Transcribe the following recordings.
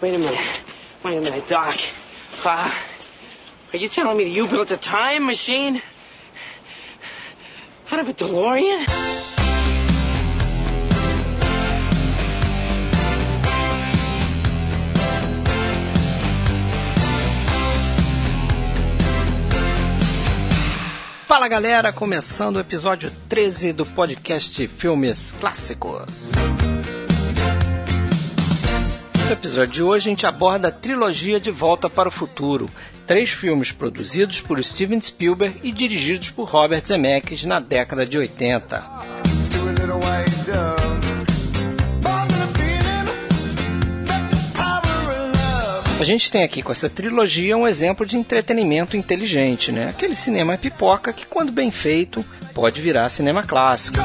Wait a minute. Wait a minute, Doc. Uh, are you telling me that you built a time machine? Out of a DeLorean? Fala galera, começando o episódio 13 do podcast Filmes Clássicos. No episódio de hoje a gente aborda a trilogia De Volta para o Futuro, três filmes produzidos por Steven Spielberg e dirigidos por Robert Zemeckis na década de 80. A gente tem aqui com essa trilogia um exemplo de entretenimento inteligente, né? Aquele cinema pipoca que, quando bem feito, pode virar cinema clássico.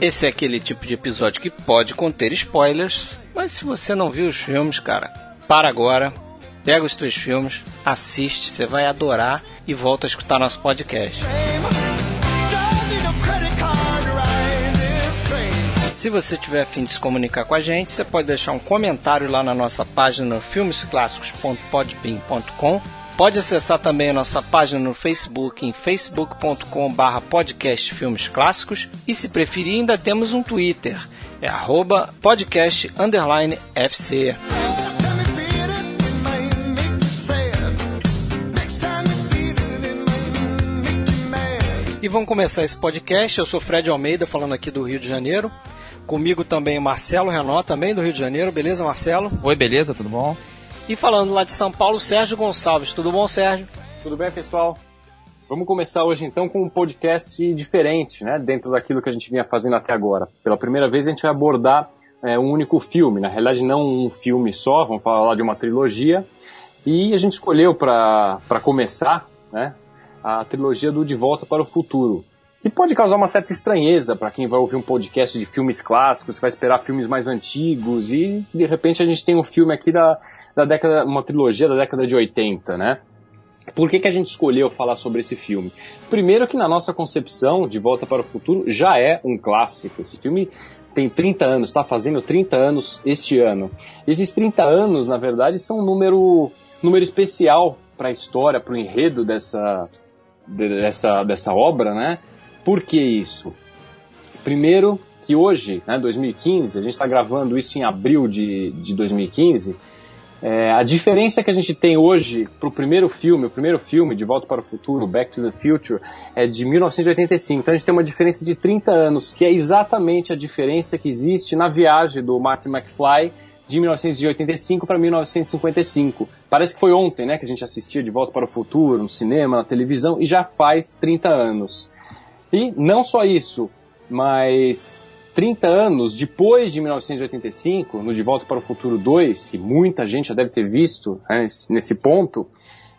Esse é aquele tipo de episódio que pode conter spoilers, mas se você não viu os filmes, cara, para agora, pega os três filmes, assiste, você vai adorar e volta a escutar nosso podcast. Se você tiver afim de se comunicar com a gente, você pode deixar um comentário lá na nossa página filmesclassicos.podbean.com. Pode acessar também a nossa página no Facebook em facebook.com.br podcast filmes clássicos e se preferir ainda temos um Twitter, é arroba podcast underline FC. E vamos começar esse podcast. Eu sou Fred Almeida, falando aqui do Rio de Janeiro. Comigo também o Marcelo Renó, também do Rio de Janeiro. Beleza, Marcelo? Oi, beleza, tudo bom? E falando lá de São Paulo, Sérgio Gonçalves. Tudo bom, Sérgio? Tudo bem, pessoal? Vamos começar hoje então com um podcast diferente, né? Dentro daquilo que a gente vinha fazendo até agora. Pela primeira vez a gente vai abordar é, um único filme, na realidade não um filme só, vamos falar de uma trilogia. E a gente escolheu para começar, né? A trilogia do De Volta para o Futuro que pode causar uma certa estranheza para quem vai ouvir um podcast de filmes clássicos, vai esperar filmes mais antigos e de repente a gente tem um filme aqui da, da década, uma trilogia da década de 80, né? Por que, que a gente escolheu falar sobre esse filme? Primeiro que na nossa concepção, De Volta para o Futuro, já é um clássico. Esse filme tem 30 anos, está fazendo 30 anos este ano. Esses 30 anos, na verdade, são um número, número especial para a história, para o enredo dessa, dessa, dessa obra, né? Por que isso? Primeiro, que hoje, né, 2015, a gente está gravando isso em abril de, de 2015, é, a diferença que a gente tem hoje para o primeiro filme, o primeiro filme, De Volta para o Futuro, Back to the Future, é de 1985. Então a gente tem uma diferença de 30 anos, que é exatamente a diferença que existe na viagem do Martin McFly de 1985 para 1955. Parece que foi ontem né, que a gente assistia De Volta para o Futuro, no cinema, na televisão, e já faz 30 anos. E não só isso, mas 30 anos depois de 1985, no De Volta para o Futuro 2, que muita gente já deve ter visto né, nesse ponto,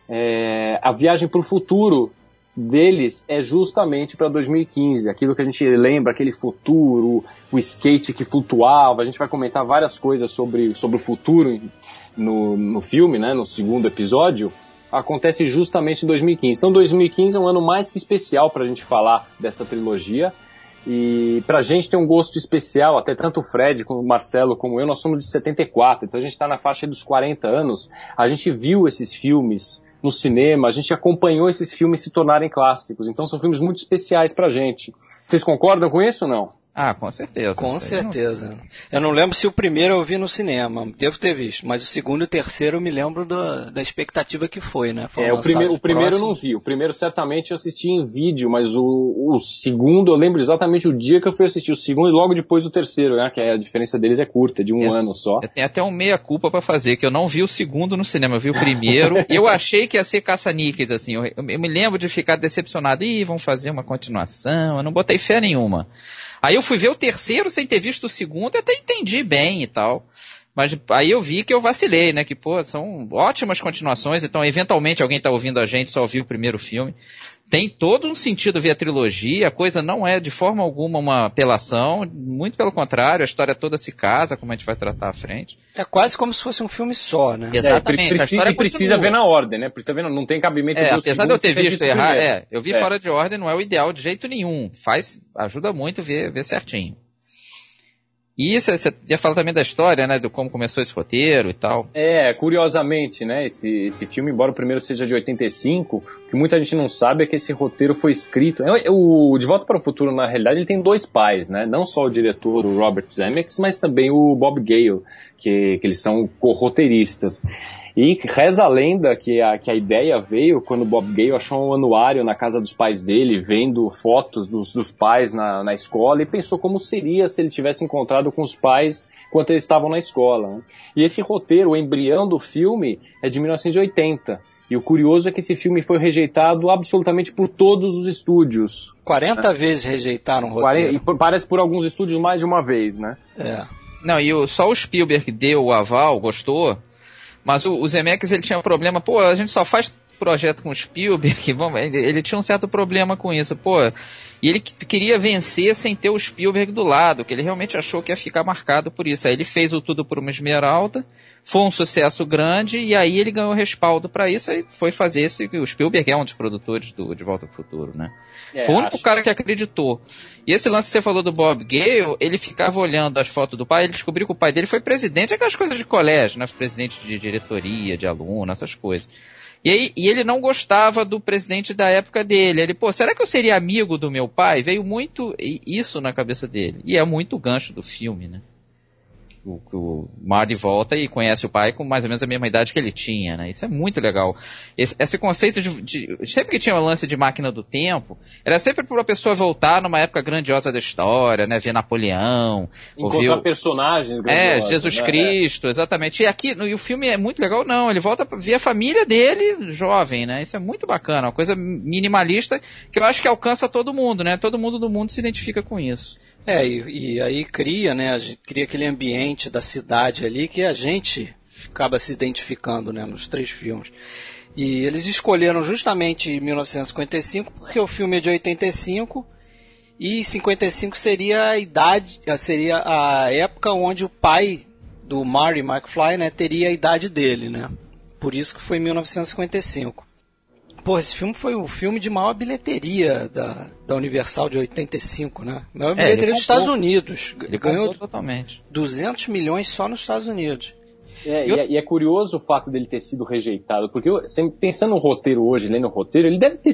é, a viagem para o futuro deles é justamente para 2015, aquilo que a gente lembra, aquele futuro, o skate que flutuava, a gente vai comentar várias coisas sobre, sobre o futuro no, no filme, né, no segundo episódio, acontece justamente em 2015. Então 2015 é um ano mais que especial para a gente falar dessa trilogia. E pra gente tem um gosto especial, até tanto o Fred como o Marcelo como eu, nós somos de 74, então a gente está na faixa dos 40 anos. A gente viu esses filmes no cinema, a gente acompanhou esses filmes se tornarem clássicos, então são filmes muito especiais pra gente. Vocês concordam com isso ou não? Ah, com certeza. Com certeza. Não... Eu não lembro se o primeiro eu vi no cinema, devo ter visto, mas o segundo e o terceiro eu me lembro do, da expectativa que foi, né? é, o, prime o primeiro eu não vi, o primeiro certamente eu assisti em vídeo, mas o, o segundo eu lembro exatamente o dia que eu fui assistir, o segundo e logo depois o terceiro, né? Que a diferença deles é curta, de um eu, ano só. Eu tenho até um meia-culpa para fazer, que eu não vi o segundo no cinema, eu vi o primeiro, e eu achei que ia ser caça-níqueis, assim, eu, eu, me lembro de ficar decepcionado, ih, vão fazer uma continuação, eu não botei fé nenhuma. Aí eu fui ver o terceiro sem ter visto o segundo até entendi bem e tal. Mas aí eu vi que eu vacilei, né? Que, pô, são ótimas continuações, então eventualmente alguém tá ouvindo a gente, só viu o primeiro filme tem todo um sentido ver a trilogia, a coisa não é de forma alguma uma apelação, muito pelo contrário, a história toda se casa, como a gente vai tratar à frente. É quase como se fosse um filme só, né? Exatamente. É, precisa, e precisa ver na ordem, né? Precisa ver, não tem cabimento é, Apesar de eu ter visto errar, é, eu vi é. fora de ordem, não é o ideal de jeito nenhum. Faz, ajuda muito ver, ver certinho. E isso, você ia falar também da história, né? Do como começou esse roteiro e tal. É, curiosamente, né? Esse, esse filme, embora o primeiro seja de 85, o que muita gente não sabe é que esse roteiro foi escrito. É, o De Volta para o Futuro, na realidade, ele tem dois pais, né? Não só o diretor, o Robert Zemeckis, mas também o Bob Gale, que, que eles são co-roteiristas. E reza a lenda que a, que a ideia veio quando Bob Gale achou um anuário na casa dos pais dele, vendo fotos dos, dos pais na, na escola, e pensou como seria se ele tivesse encontrado com os pais enquanto eles estavam na escola. Né? E esse roteiro, o embrião do filme, é de 1980. E o curioso é que esse filme foi rejeitado absolutamente por todos os estúdios. 40 né? vezes rejeitaram o roteiro. E parece por alguns estúdios mais de uma vez, né? É. Não, e o, só o Spielberg deu o aval, gostou, mas o, o Zemeckis ele tinha um problema, pô, a gente só faz projeto com o Spielberg, vamos, ele, tinha um certo problema com isso, pô. E ele queria vencer sem ter o Spielberg do lado, que ele realmente achou que ia ficar marcado por isso. Aí ele fez o Tudo por uma Esmeralda, foi um sucesso grande e aí ele ganhou respaldo para isso e foi fazer esse. O Spielberg é um dos produtores do De Volta ao Futuro, né? É, foi o único acho... cara que acreditou. E esse lance que você falou do Bob Gale, ele ficava olhando as fotos do pai, ele descobriu que o pai dele foi presidente, aquelas coisas de colégio, né? Presidente de diretoria, de aluno, essas coisas. E, aí, e ele não gostava do presidente da época dele. Ele, pô, será que eu seria amigo do meu pai? Veio muito isso na cabeça dele. E é muito gancho do filme, né? O, o Marty volta e conhece o pai com mais ou menos a mesma idade que ele tinha, né? Isso é muito legal. Esse, esse conceito de, de, Sempre que tinha o um lance de máquina do tempo, era sempre para uma pessoa voltar numa época grandiosa da história, né? Ver Napoleão. Encontrar personagens É, Jesus né? Cristo, exatamente. E aqui, no, e o filme é muito legal, não. Ele volta para ver a família dele jovem, né? Isso é muito bacana. Uma coisa minimalista que eu acho que alcança todo mundo, né? Todo mundo do mundo se identifica com isso. É, e, e, aí cria, né, cria aquele ambiente da cidade ali que a gente acaba se identificando, né, nos três filmes. E eles escolheram justamente 1955 porque o filme é de 85 e 55 seria a idade, seria a época onde o pai do Marty McFly, né, teria a idade dele, né? Por isso que foi 1955. Pô, esse filme foi o filme de maior bilheteria da, da Universal de 85, né? Maior é, bilheteria dos Estados Unidos. Ele ganhou totalmente. 200 milhões só nos Estados Unidos. É, eu... e, é, e, é, curioso o fato dele ter sido rejeitado, porque eu, pensando no roteiro hoje, lendo o roteiro, ele deve ter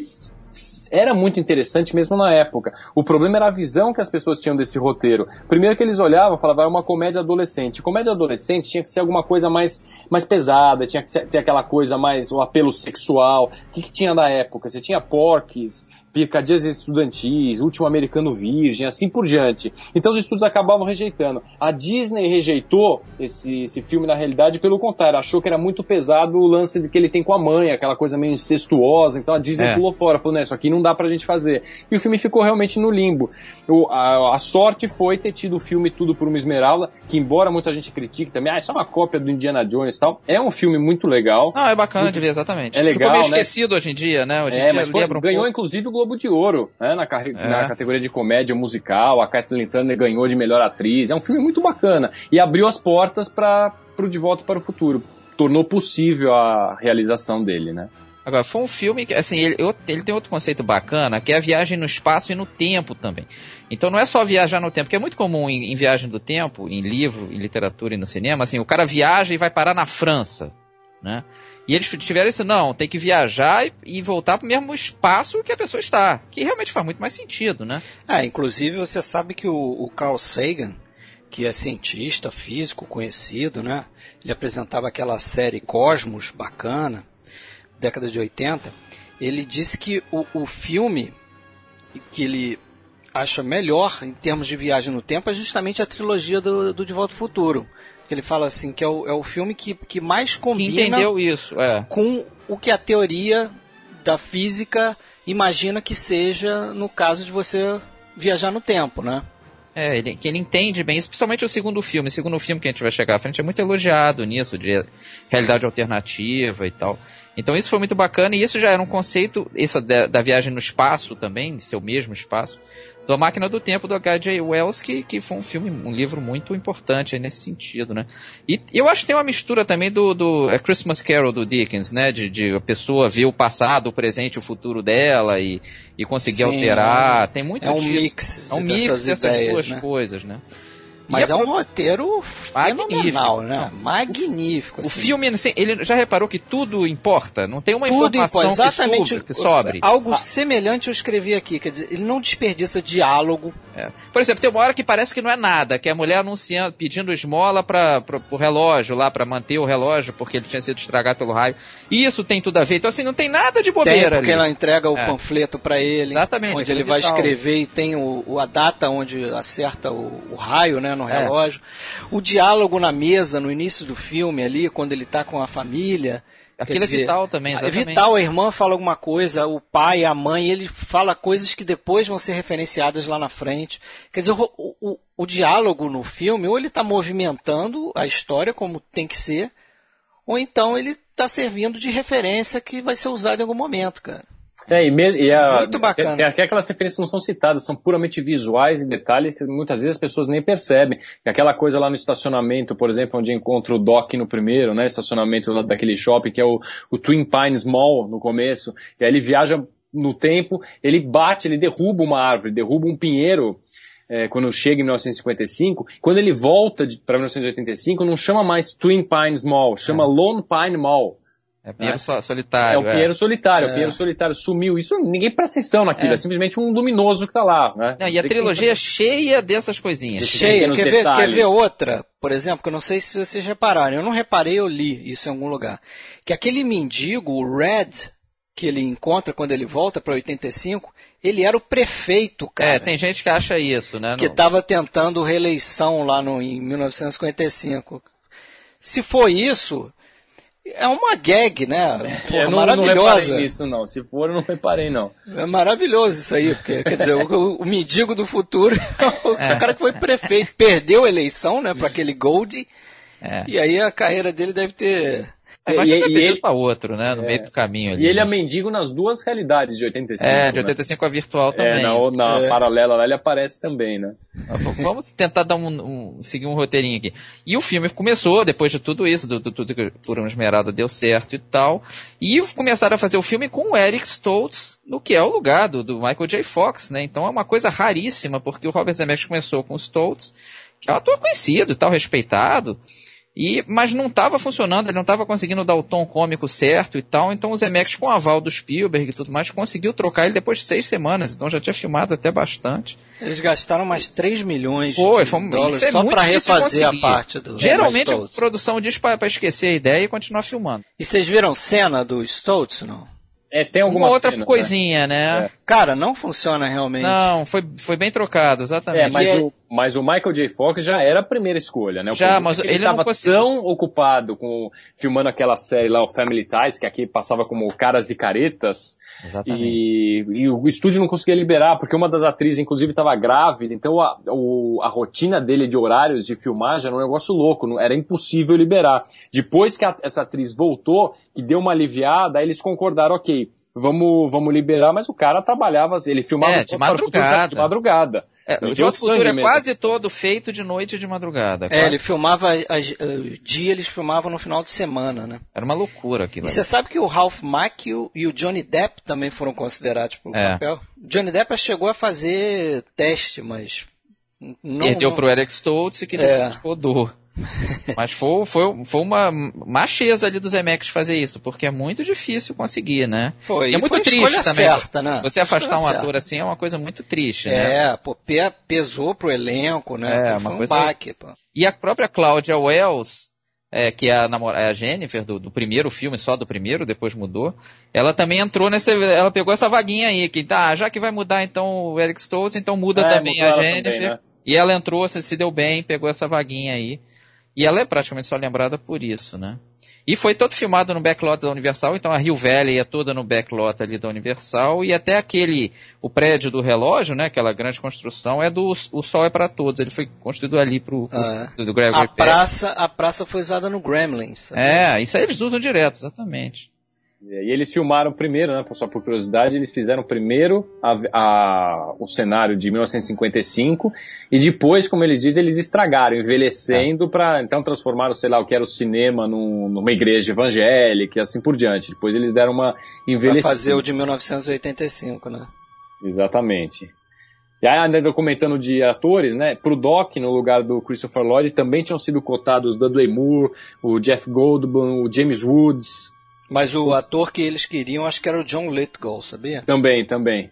era muito interessante mesmo na época. O problema era a visão que as pessoas tinham desse roteiro. Primeiro que eles olhavam, falavam, é uma comédia adolescente. Comédia adolescente tinha que ser alguma coisa mais, mais pesada, tinha que ser, ter aquela coisa mais, o apelo sexual. O que, que tinha na época? Você tinha porques, Picadias Estudantis, Último Americano Virgem, assim por diante. Então os estudos acabavam rejeitando. A Disney rejeitou esse, esse filme na realidade pelo contrário, achou que era muito pesado o lance de que ele tem com a mãe, aquela coisa meio incestuosa, então a Disney é. pulou fora, falou, né, isso aqui não dá pra gente fazer. E o filme ficou realmente no limbo. O, a, a, sorte foi ter tido o filme Tudo por uma Esmeralda, que embora muita gente critique também, ah, isso é uma cópia do Indiana Jones e tal, é um filme muito legal. Não, é bacana muito, de ver, exatamente. É legal, Ficou meio né? esquecido hoje em dia, né? Hoje em é, dia foi, ganhou um inclusive o Globo de Ouro, né, na, é. na, categoria de comédia musical. A Kathleen Turner ganhou de melhor atriz. É um filme muito bacana e abriu as portas para o De Volta para o Futuro. Tornou possível a realização dele, né? Agora, foi um filme que, assim, ele, ele tem outro conceito bacana, que é a viagem no espaço e no tempo também. Então não é só viajar no tempo, que é muito comum em, em, viagem do tempo, em livro, em literatura e no cinema, assim, o cara viaja e vai parar na França, né? E eles tiveram isso, não, tem que viajar e, e voltar para o mesmo espaço que a pessoa está. Que realmente faz muito mais sentido, né? Ah, inclusive você sabe que o, o Carl Sagan, que é cientista, físico, conhecido, né? Ele apresentava aquela série Cosmos, bacana, década de 80. Ele disse que o, o filme que ele acha melhor em termos de viagem no tempo é justamente a trilogia do, do De Volta ao Futuro que ele fala assim, que é o, é o filme que, que mais combina que entendeu isso, é. com o que a teoria da física imagina que seja no caso de você viajar no tempo, né? É, ele, que ele entende bem, especialmente o segundo filme. O segundo filme que a gente vai chegar à frente é muito elogiado nisso, de realidade alternativa e tal. Então isso foi muito bacana e isso já era um conceito, essa da, da viagem no espaço também, de ser o mesmo espaço, da Máquina do Tempo do H.J. Wells, que, que foi um filme, um livro muito importante nesse sentido, né? E eu acho que tem uma mistura também do, do é Christmas Carol do Dickens, né? De, de a pessoa ver o passado, o presente, o futuro dela e, e conseguir Sim, alterar. Tem muito é um disso. mix. É um mix dessas ideias, duas né? coisas, né? Mas é a um pro- roteiro Magnífico. né? Magnífico. O assim. filme, assim, ele já reparou que tudo importa? Não tem uma Tudo informação importa, exatamente que, sobre, que sobre. algo semelhante eu escrevi aqui, quer dizer, ele não desperdiça diálogo. É. Por exemplo, tem uma hora que parece que não é nada, que é a mulher anunciando, pedindo esmola para o relógio lá, para manter o relógio, porque ele tinha sido estragado pelo raio. E isso tem tudo a ver. Então, assim, não tem nada de Tem, bobeira porque ali. ela entrega o É. panfleto para ele, Exatamente, onde aquilo ele vai escrever e tem o- a data onde acerta o, o raio, né, no É. relógio. O diálogo na mesa no início do filme ali, quando ele tá com a família. Aquilo quer é vital também, É exatamente. vital, a irmã fala alguma coisa, o pai, a mãe, ele fala coisas que depois vão ser referenciadas lá na frente. Quer dizer, o, o, o diálogo no filme, ou ele está movimentando a história como tem que ser, ou então ele está servindo de referência que vai ser usado em algum momento, cara. É, e, mesmo, e a, Muito bacana. Tem, tem aquelas referências que não são citadas, são puramente visuais e detalhes que muitas vezes as pessoas nem percebem. Aquela coisa lá no estacionamento, por exemplo, onde encontra o Doc no primeiro, né? Estacionamento lá daquele shopping, que é o, o Twin Pines Mall no começo. E aí ele viaja no tempo, ele bate, ele derruba uma árvore, derruba um pinheiro. é, quando chega em 1955, quando ele volta para 1985, não chama mais Twin Pines Mall, chama Lone Pine Mall. É Pinheiro É. so- É solitário. o Pinheiro Solitário, É. o Pinheiro Solitário sumiu. Isso ninguém presta atenção naquilo, é, É. simplesmente um luminoso que tá lá, né? Não, e a que- trilogia é cheia dessas coisinhas. Cheia, quer ver, quer ver outra? Por exemplo, que eu não sei se vocês repararam, eu não reparei, eu li isso em algum lugar. Que aquele mendigo, o Red, que ele encontra quando ele volta para 85, ele era o prefeito, cara. É, tem gente que acha isso, né? que no- estava tentando reeleição lá no, em 1955. Se foi isso, é uma gag, né? Porra, É, não, não maravilhosa. reparei nisso, não. Se for, eu não reparei, não. é maravilhoso isso aí, porque, quer dizer, o, o mendigo do futuro, o É. cara que foi prefeito, perdeu a eleição, né, para aquele Gold, É. e aí a carreira dele deve ter. É, mas E- ele- pra outro, né? No meio do caminho ali. E ele é mas- mendigo nas duas realidades de 85. É, de né? 85 a virtual também. É, na, na É. paralela lá ele aparece também, né? V- Vamos tentar dar um, um- seguir um roteirinho aqui. E o filme começou, depois de tudo isso, do, do, tudo que por uma esmerada deu certo e tal. E começaram a fazer o filme com o Eric Stoltz, no que é o lugar do, do Michael J. Fox, né? Então é uma coisa raríssima, porque o Robert Zemeckis começou com o Stoltz, que é um ator conhecido e tal, respeitado. E, mas não estava funcionando, ele não estava conseguindo dar o tom cômico certo e tal, então o Zemeckis, com o aval do Spielberg e tudo mais, conseguiu trocar ele depois de seis semanas, então já tinha filmado até bastante. Eles gastaram mais 3 milhões Foi, de foi um- dólares é só para refazer a parte do. Geralmente a produção diz pra esquecer a ideia e continuar filmando. E vocês viram cena do Stoltz, não? É, tem alguma Uma outra cena, coisinha, né? Cara, não funciona realmente. Não, foi, foi bem trocado, É, exatamente. mas, E é- o, mas o Michael J. Fox já era a primeira escolha, né? O Já, mas é ele ele conseguiu- tão ocupado com filmando aquela série lá, o Family Ties, que aqui passava como Caras e Caretas, Exatamente. e, e o estúdio não conseguia liberar, porque uma das atrizes, inclusive, estava grávida, então a, o- a rotina dele de horários de filmagem era um negócio louco, não- era impossível liberar. Depois que a- essa atriz voltou, que deu uma aliviada, aí eles concordaram, ok, vamos, vamos liberar, mas o cara trabalhava, ele filmava É, de para o madrugada. de madrugada. É, o ao Futuro é mesmo. quase todo feito de noite e de madrugada. É, quase. ele filmava, as, o dia eles filmavam no final de semana, né? Era uma loucura aquilo. E ali. você sabe que o Ralph Macchio e o Johnny Depp também foram considerados pro É. papel? Johnny Depp chegou a fazer teste, mas não, Perdeu não- pro Eric Stoltz que É. depois rodou. Mas foi, foi, foi uma macheza ali do Zemeckis fazer isso, porque é muito difícil conseguir, né? Foi, E é muito foi triste também. certa, né? Você afastar um Escolha ator certa. assim é uma coisa muito triste, né? É, pô, pe- pesou pro elenco, né? É, Pô, uma foi coisa- um baque, pô. E a própria Claudia Wells, é, que é a, namora- é a Jennifer do, do primeiro filme, só do primeiro, depois mudou, ela também entrou nessa. Ela pegou essa vaguinha aí, que tá, já que vai mudar então o Eric Stoltz, então muda É, também a Jennifer. também, né? E ela entrou, se, se deu bem, pegou essa vaguinha aí. E ela é praticamente só lembrada por isso, né? E foi todo filmado no backlot da Universal, então a Rio Valley é toda no backlot ali da Universal, e até aquele, o prédio do relógio, né, aquela grande construção, é do O Sol é para Todos, ele foi construído ali pro, pro Ah, do Gregory A praça, a praça foi usada no Gremlins. sabe? É, isso aí eles usam direto, exatamente. E eles filmaram primeiro, né, só por curiosidade, eles fizeram primeiro a- a- o cenário de 1955 e depois, como eles dizem, eles estragaram, envelhecendo para então transformaram, sei lá, o que era o cinema num- numa igreja evangélica e assim por diante. Depois eles deram uma Pra envelhecida. fazer o de 1985, né? Exatamente. E aí, ainda comentando de atores, né? Pro Doc, no lugar do Christopher Lloyd, também tinham sido cotados Dudley Moore, o Jeff Goldblum, o James Woods. Mas o ator que eles queriam, acho que era o John Lithgow, sabia? Também, também.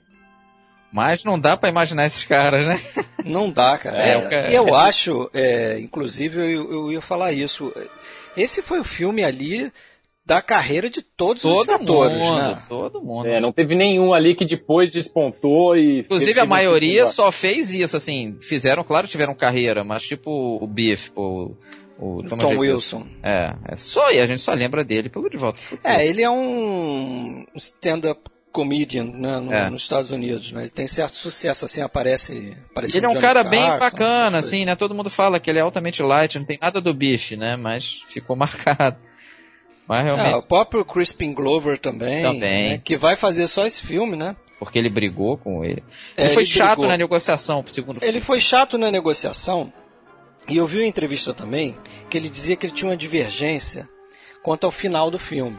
Mas não dá para imaginar esses caras, né? Não dá, cara. É, eu acho, é, inclusive, eu, eu ia falar isso. Esse foi o filme ali da carreira de todos todo os atores, mundo, né? Todo mundo. É, não teve nenhum ali que depois despontou e. Inclusive a maioria só fez isso, assim, fizeram, claro, tiveram carreira, mas tipo o Biff, o, Tom, Wilson. É, é só e a gente só lembra dele pelo De Volta. É, ele é um stand-up comedian né, no, é. nos Estados Unidos, né? Ele tem certo sucesso, assim, aparece. aparece ele é um Johnny cara Carson, bem bacana, assim, né? Todo mundo fala que ele é altamente light, não tem nada do bife, né? Mas ficou marcado. Mas realmente. É, o próprio Crispin Glover também. Também. Né, que vai fazer só esse filme, né? Porque ele brigou com ele. Ele é, foi ele chato brigou. na negociação pro segundo filme. Ele foi chato na negociação. E eu vi uma entrevista também que ele dizia que ele tinha uma divergência quanto ao final do filme,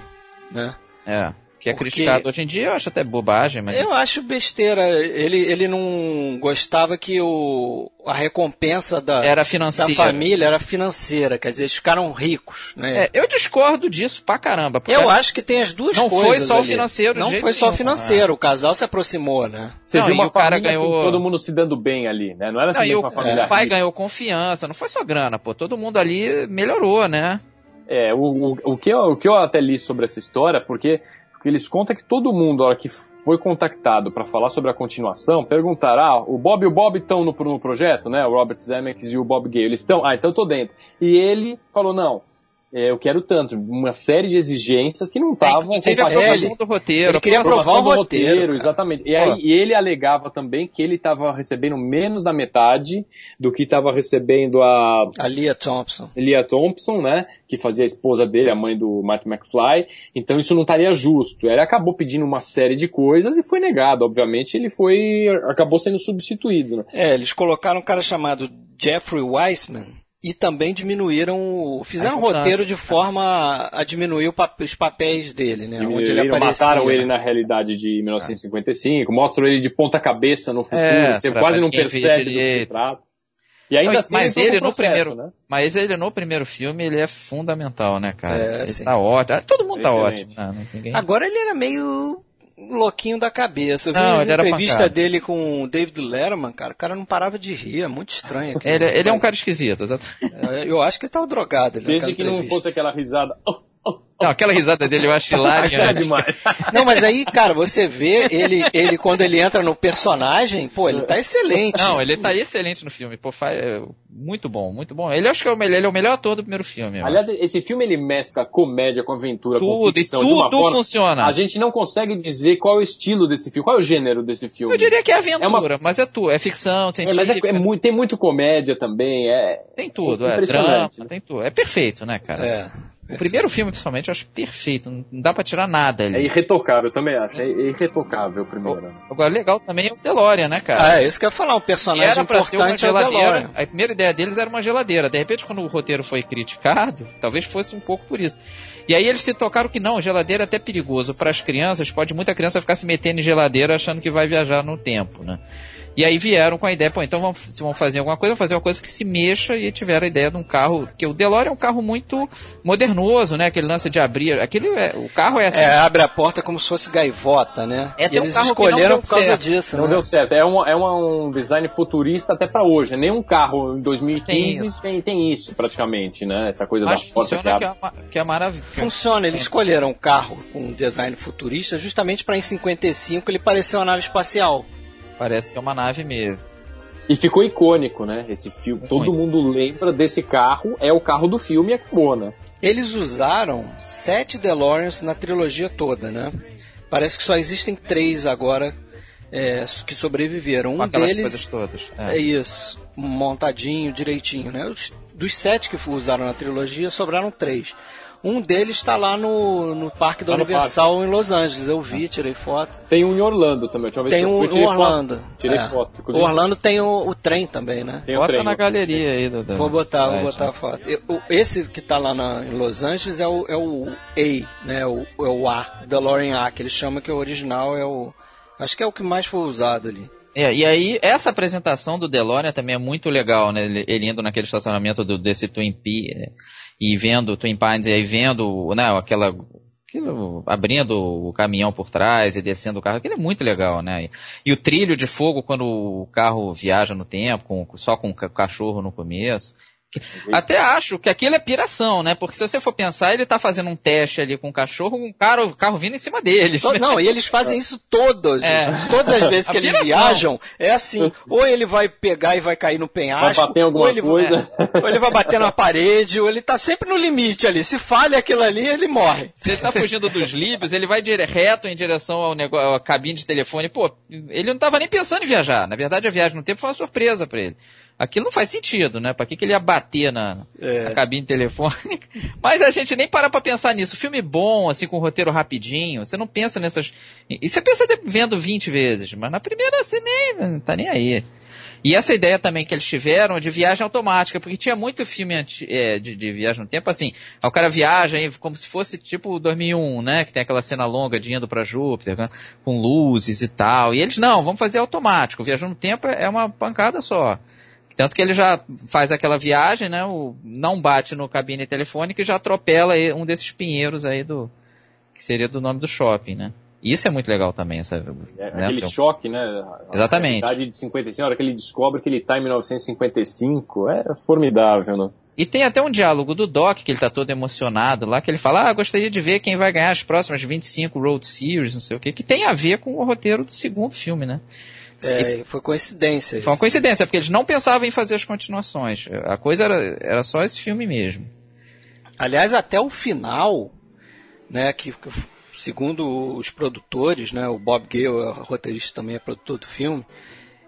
né? É que é Porque criticado hoje em dia, eu acho até bobagem, mas... Eu acho besteira. Ele, ele não gostava que o, a recompensa da, era financeira. da família era financeira, quer dizer, eles ficaram ricos. Né? É, eu discordo disso pra caramba. Eu acho que tem as duas não coisas. Não foi só ali. o financeiro, Não foi só o financeiro, o casal se aproximou, né? Você não, viu uma o cara família, ganhou. Assim, todo mundo se dando bem ali, né? Não era assim não, uma o, família. O pai rica. ganhou confiança, não foi só grana, pô. Todo mundo ali melhorou, né? É, o, o, o, que eu, o que eu até li sobre essa história, porque porque eles contam que todo mundo, a hora que foi contactado para falar sobre a continuação, perguntaram: ah, o Bob e o Bob estão no, no projeto, né? O Robert Zemeckis e o Bob Gale, eles estão? Ah, então eu tô dentro. E ele falou: não, eu quero tanto, uma série de exigências que não estavam. É, inclusive a aprovação do roteiro. Ele queria aprovar o roteiro, roteiro exatamente. E, aí, e, ele alegava também que ele estava recebendo menos da metade do que estava recebendo a. A Leah Thompson. Leah Thompson, né? Que fazia a esposa dele, a mãe do Martin McFly. Então isso não estaria justo. Ele acabou pedindo uma série de coisas e foi negado. Obviamente ele foi. acabou sendo substituído, né? É, eles colocaram um cara chamado Jeffrey Weissman e também diminuíram, fizeram um roteiro de forma a diminuir os papéis dele, né? Onde ele aparecia. Mataram ele na realidade de 1955, mostram ele de ponta cabeça no futuro, é, você quase não percebe do que se trata. E ainda assim, mas ele, ele processo, no primeiro, né? mas ele no primeiro filme ele é fundamental, né, cara? É, ele sim. tá ótimo. Todo mundo Excelente. tá ótimo. Né? Ninguém... Agora ele era meio louquinho da cabeça. Eu vi Não, entrevista pancada. dele com o David Letterman, cara. O cara não parava de rir, é muito estranho. aquilo. Ele, ele é um cara esquisito, exatamente. É, Eu acho que ele tava drogado. Desde que não entrevista. fosse aquela risada. Não, aquela risada dele eu acho hilária. É demais. Não, mas aí, cara, você vê ele, ele quando ele entra no personagem, pô, ele tá excelente. Não, ele tá excelente no filme. Pô, faz, é, muito bom, muito bom. Ele acho que é o melhor, ele é o melhor ator do primeiro filme. Aliás, esse filme ele mescla comédia com aventura, com Tudo, e ficção de uma tudo forma. funciona. A gente não consegue dizer qual é o estilo desse filme, qual é o gênero desse filme. Eu diria que é aventura, É uma- mas é tu, é ficção, É, científica. mas é, é muito, tem muito comédia também, é. Tem tudo, é drama, impressionante, né? tem tudo. É perfeito, né, cara? É. O primeiro filme, principalmente, eu acho perfeito. Não dá pra tirar nada É ali. irretocável, eu também acho. É irretocável o primeiro. Agora, legal também é o DeLorean, né, cara? Ah, é isso que eu ia falar, um personagem era pra ser uma importante é o geladeira. DeLorean. A primeira ideia deles era uma geladeira. De repente, quando o roteiro foi criticado, talvez fosse um pouco por isso. E aí eles se tocaram que não, geladeira é até perigoso. Para as crianças, pode muita criança ficar se metendo em geladeira achando que vai viajar no tempo, né? E aí vieram com a ideia, pô, então vamos, se vão fazer alguma coisa, vamos fazer uma coisa que se mexa e tiveram a ideia de um carro, que o DeLorean é um carro muito modernoso, né? Aquele lance de abrir, aquele é, o carro é assim, É, abre a porta como se fosse gaivota, né? É, e tem um eles carro que não escolheram deu por causa certo. disso, Não né? deu certo. É, um, é uma- um design futurista até pra hoje. Nenhum carro em 2015 Tem isso. tem, tem isso praticamente, né? Essa coisa mas da porta que funciona que abre. é, uma, que é maravilha. Funciona, eles escolheram um carro com um design futurista justamente para em 55 ele parecer uma nave espacial. Parece que é uma nave mesmo. E ficou icônico, né? Esse filme. Todo Muito. mundo lembra desse carro. É o carro do filme e acabou, né? Eles usaram sete DeLoreans na trilogia toda, né? Parece que só existem três agora é, que sobreviveram. Um deles todas. é É. isso, montadinho, direitinho, né? Os- dos sete que usaram na trilogia, sobraram três. Um deles está lá no, no Parque da Tá Universal em Los Angeles. Eu vi, tirei foto. Tem um em Orlando também. Última vez Tem que eu um fui, em tirei Orlando. Foto. Tirei É. foto. O Inclusive, Orlando tem o, o trem também, né? tem o Bota trem, na galeria aí do, do Vou botar, do vou site, botar né? a foto. Eu- Esse que tá lá na, em Los Angeles é o, é o A, né? O, é o A, DeLorean A, que ele chama que o original é o. Acho que é o que mais foi usado ali. É, e aí, essa apresentação do DeLorean também é muito legal, né? Ele, ele indo naquele estacionamento do, desse Twin P é, e vendo Twin Pines e aí vendo, né, aquela aquilo, abrindo o caminhão por trás e descendo o carro, aquilo é muito legal, né? E, e o trilho de fogo quando o carro viaja no tempo, com, só com o cachorro no começo. Até acho que aquilo é piração, né? Porque se você for pensar, ele tá fazendo um teste ali com o cachorro, com um cara, o carro vindo em cima dele. Não, e eles fazem isso todas. É. Todas as vezes que eles viajam, é assim. Ou ele vai pegar e vai cair no penhasco, ou ele, coisa. ou ele vai bater na parede, ou ele tá sempre no limite ali. Se falha aquilo ali, ele morre. Se ele tá fugindo dos líbios, ele vai reto em direção ao negócio, à cabine de telefone. Pô, ele não tava nem pensando em viajar. Na verdade, a viagem no tempo foi uma surpresa para ele. Aquilo não faz sentido, né? Pra que, que ele ia bater na, é. na cabine telefônica? Mas a gente nem para pra pensar nisso. Filme bom, assim, com roteiro rapidinho, você não pensa nessas. E você pensa vendo 20 vezes, mas na primeira você nem tá nem aí. E essa ideia também que eles tiveram de viagem automática, porque tinha muito filme é, de, de, viagem no tempo, assim, o cara viaja como se fosse tipo 2001, né, que tem aquela cena longa de indo para Júpiter, né, com luzes e tal, e eles, não, vamos fazer automático, viajando no tempo é uma pancada só. Tanto que ele já faz aquela viagem, né? O, não bate no cabine telefônica e já atropela um desses pinheiros aí do. que seria do nome do shopping, né? Isso é muito legal também, essa, é, né, aquele choque, né? Exatamente. A de 55, a hora que ele descobre que ele está em 1955, é formidável, né? E tem até um diálogo do Doc, que ele tá todo emocionado lá, que ele fala, ah, gostaria de ver quem vai ganhar as próximas 25 Road Series, não sei o que, que tem a ver com o roteiro do segundo filme, né? É, foi coincidência. Foi uma coincidência, porque eles não pensavam em fazer as continuações. A coisa era, era só esse filme mesmo. Aliás, até o final, né, que, que segundo os produtores, né, o Bob Gale, o roteirista também é produtor do filme,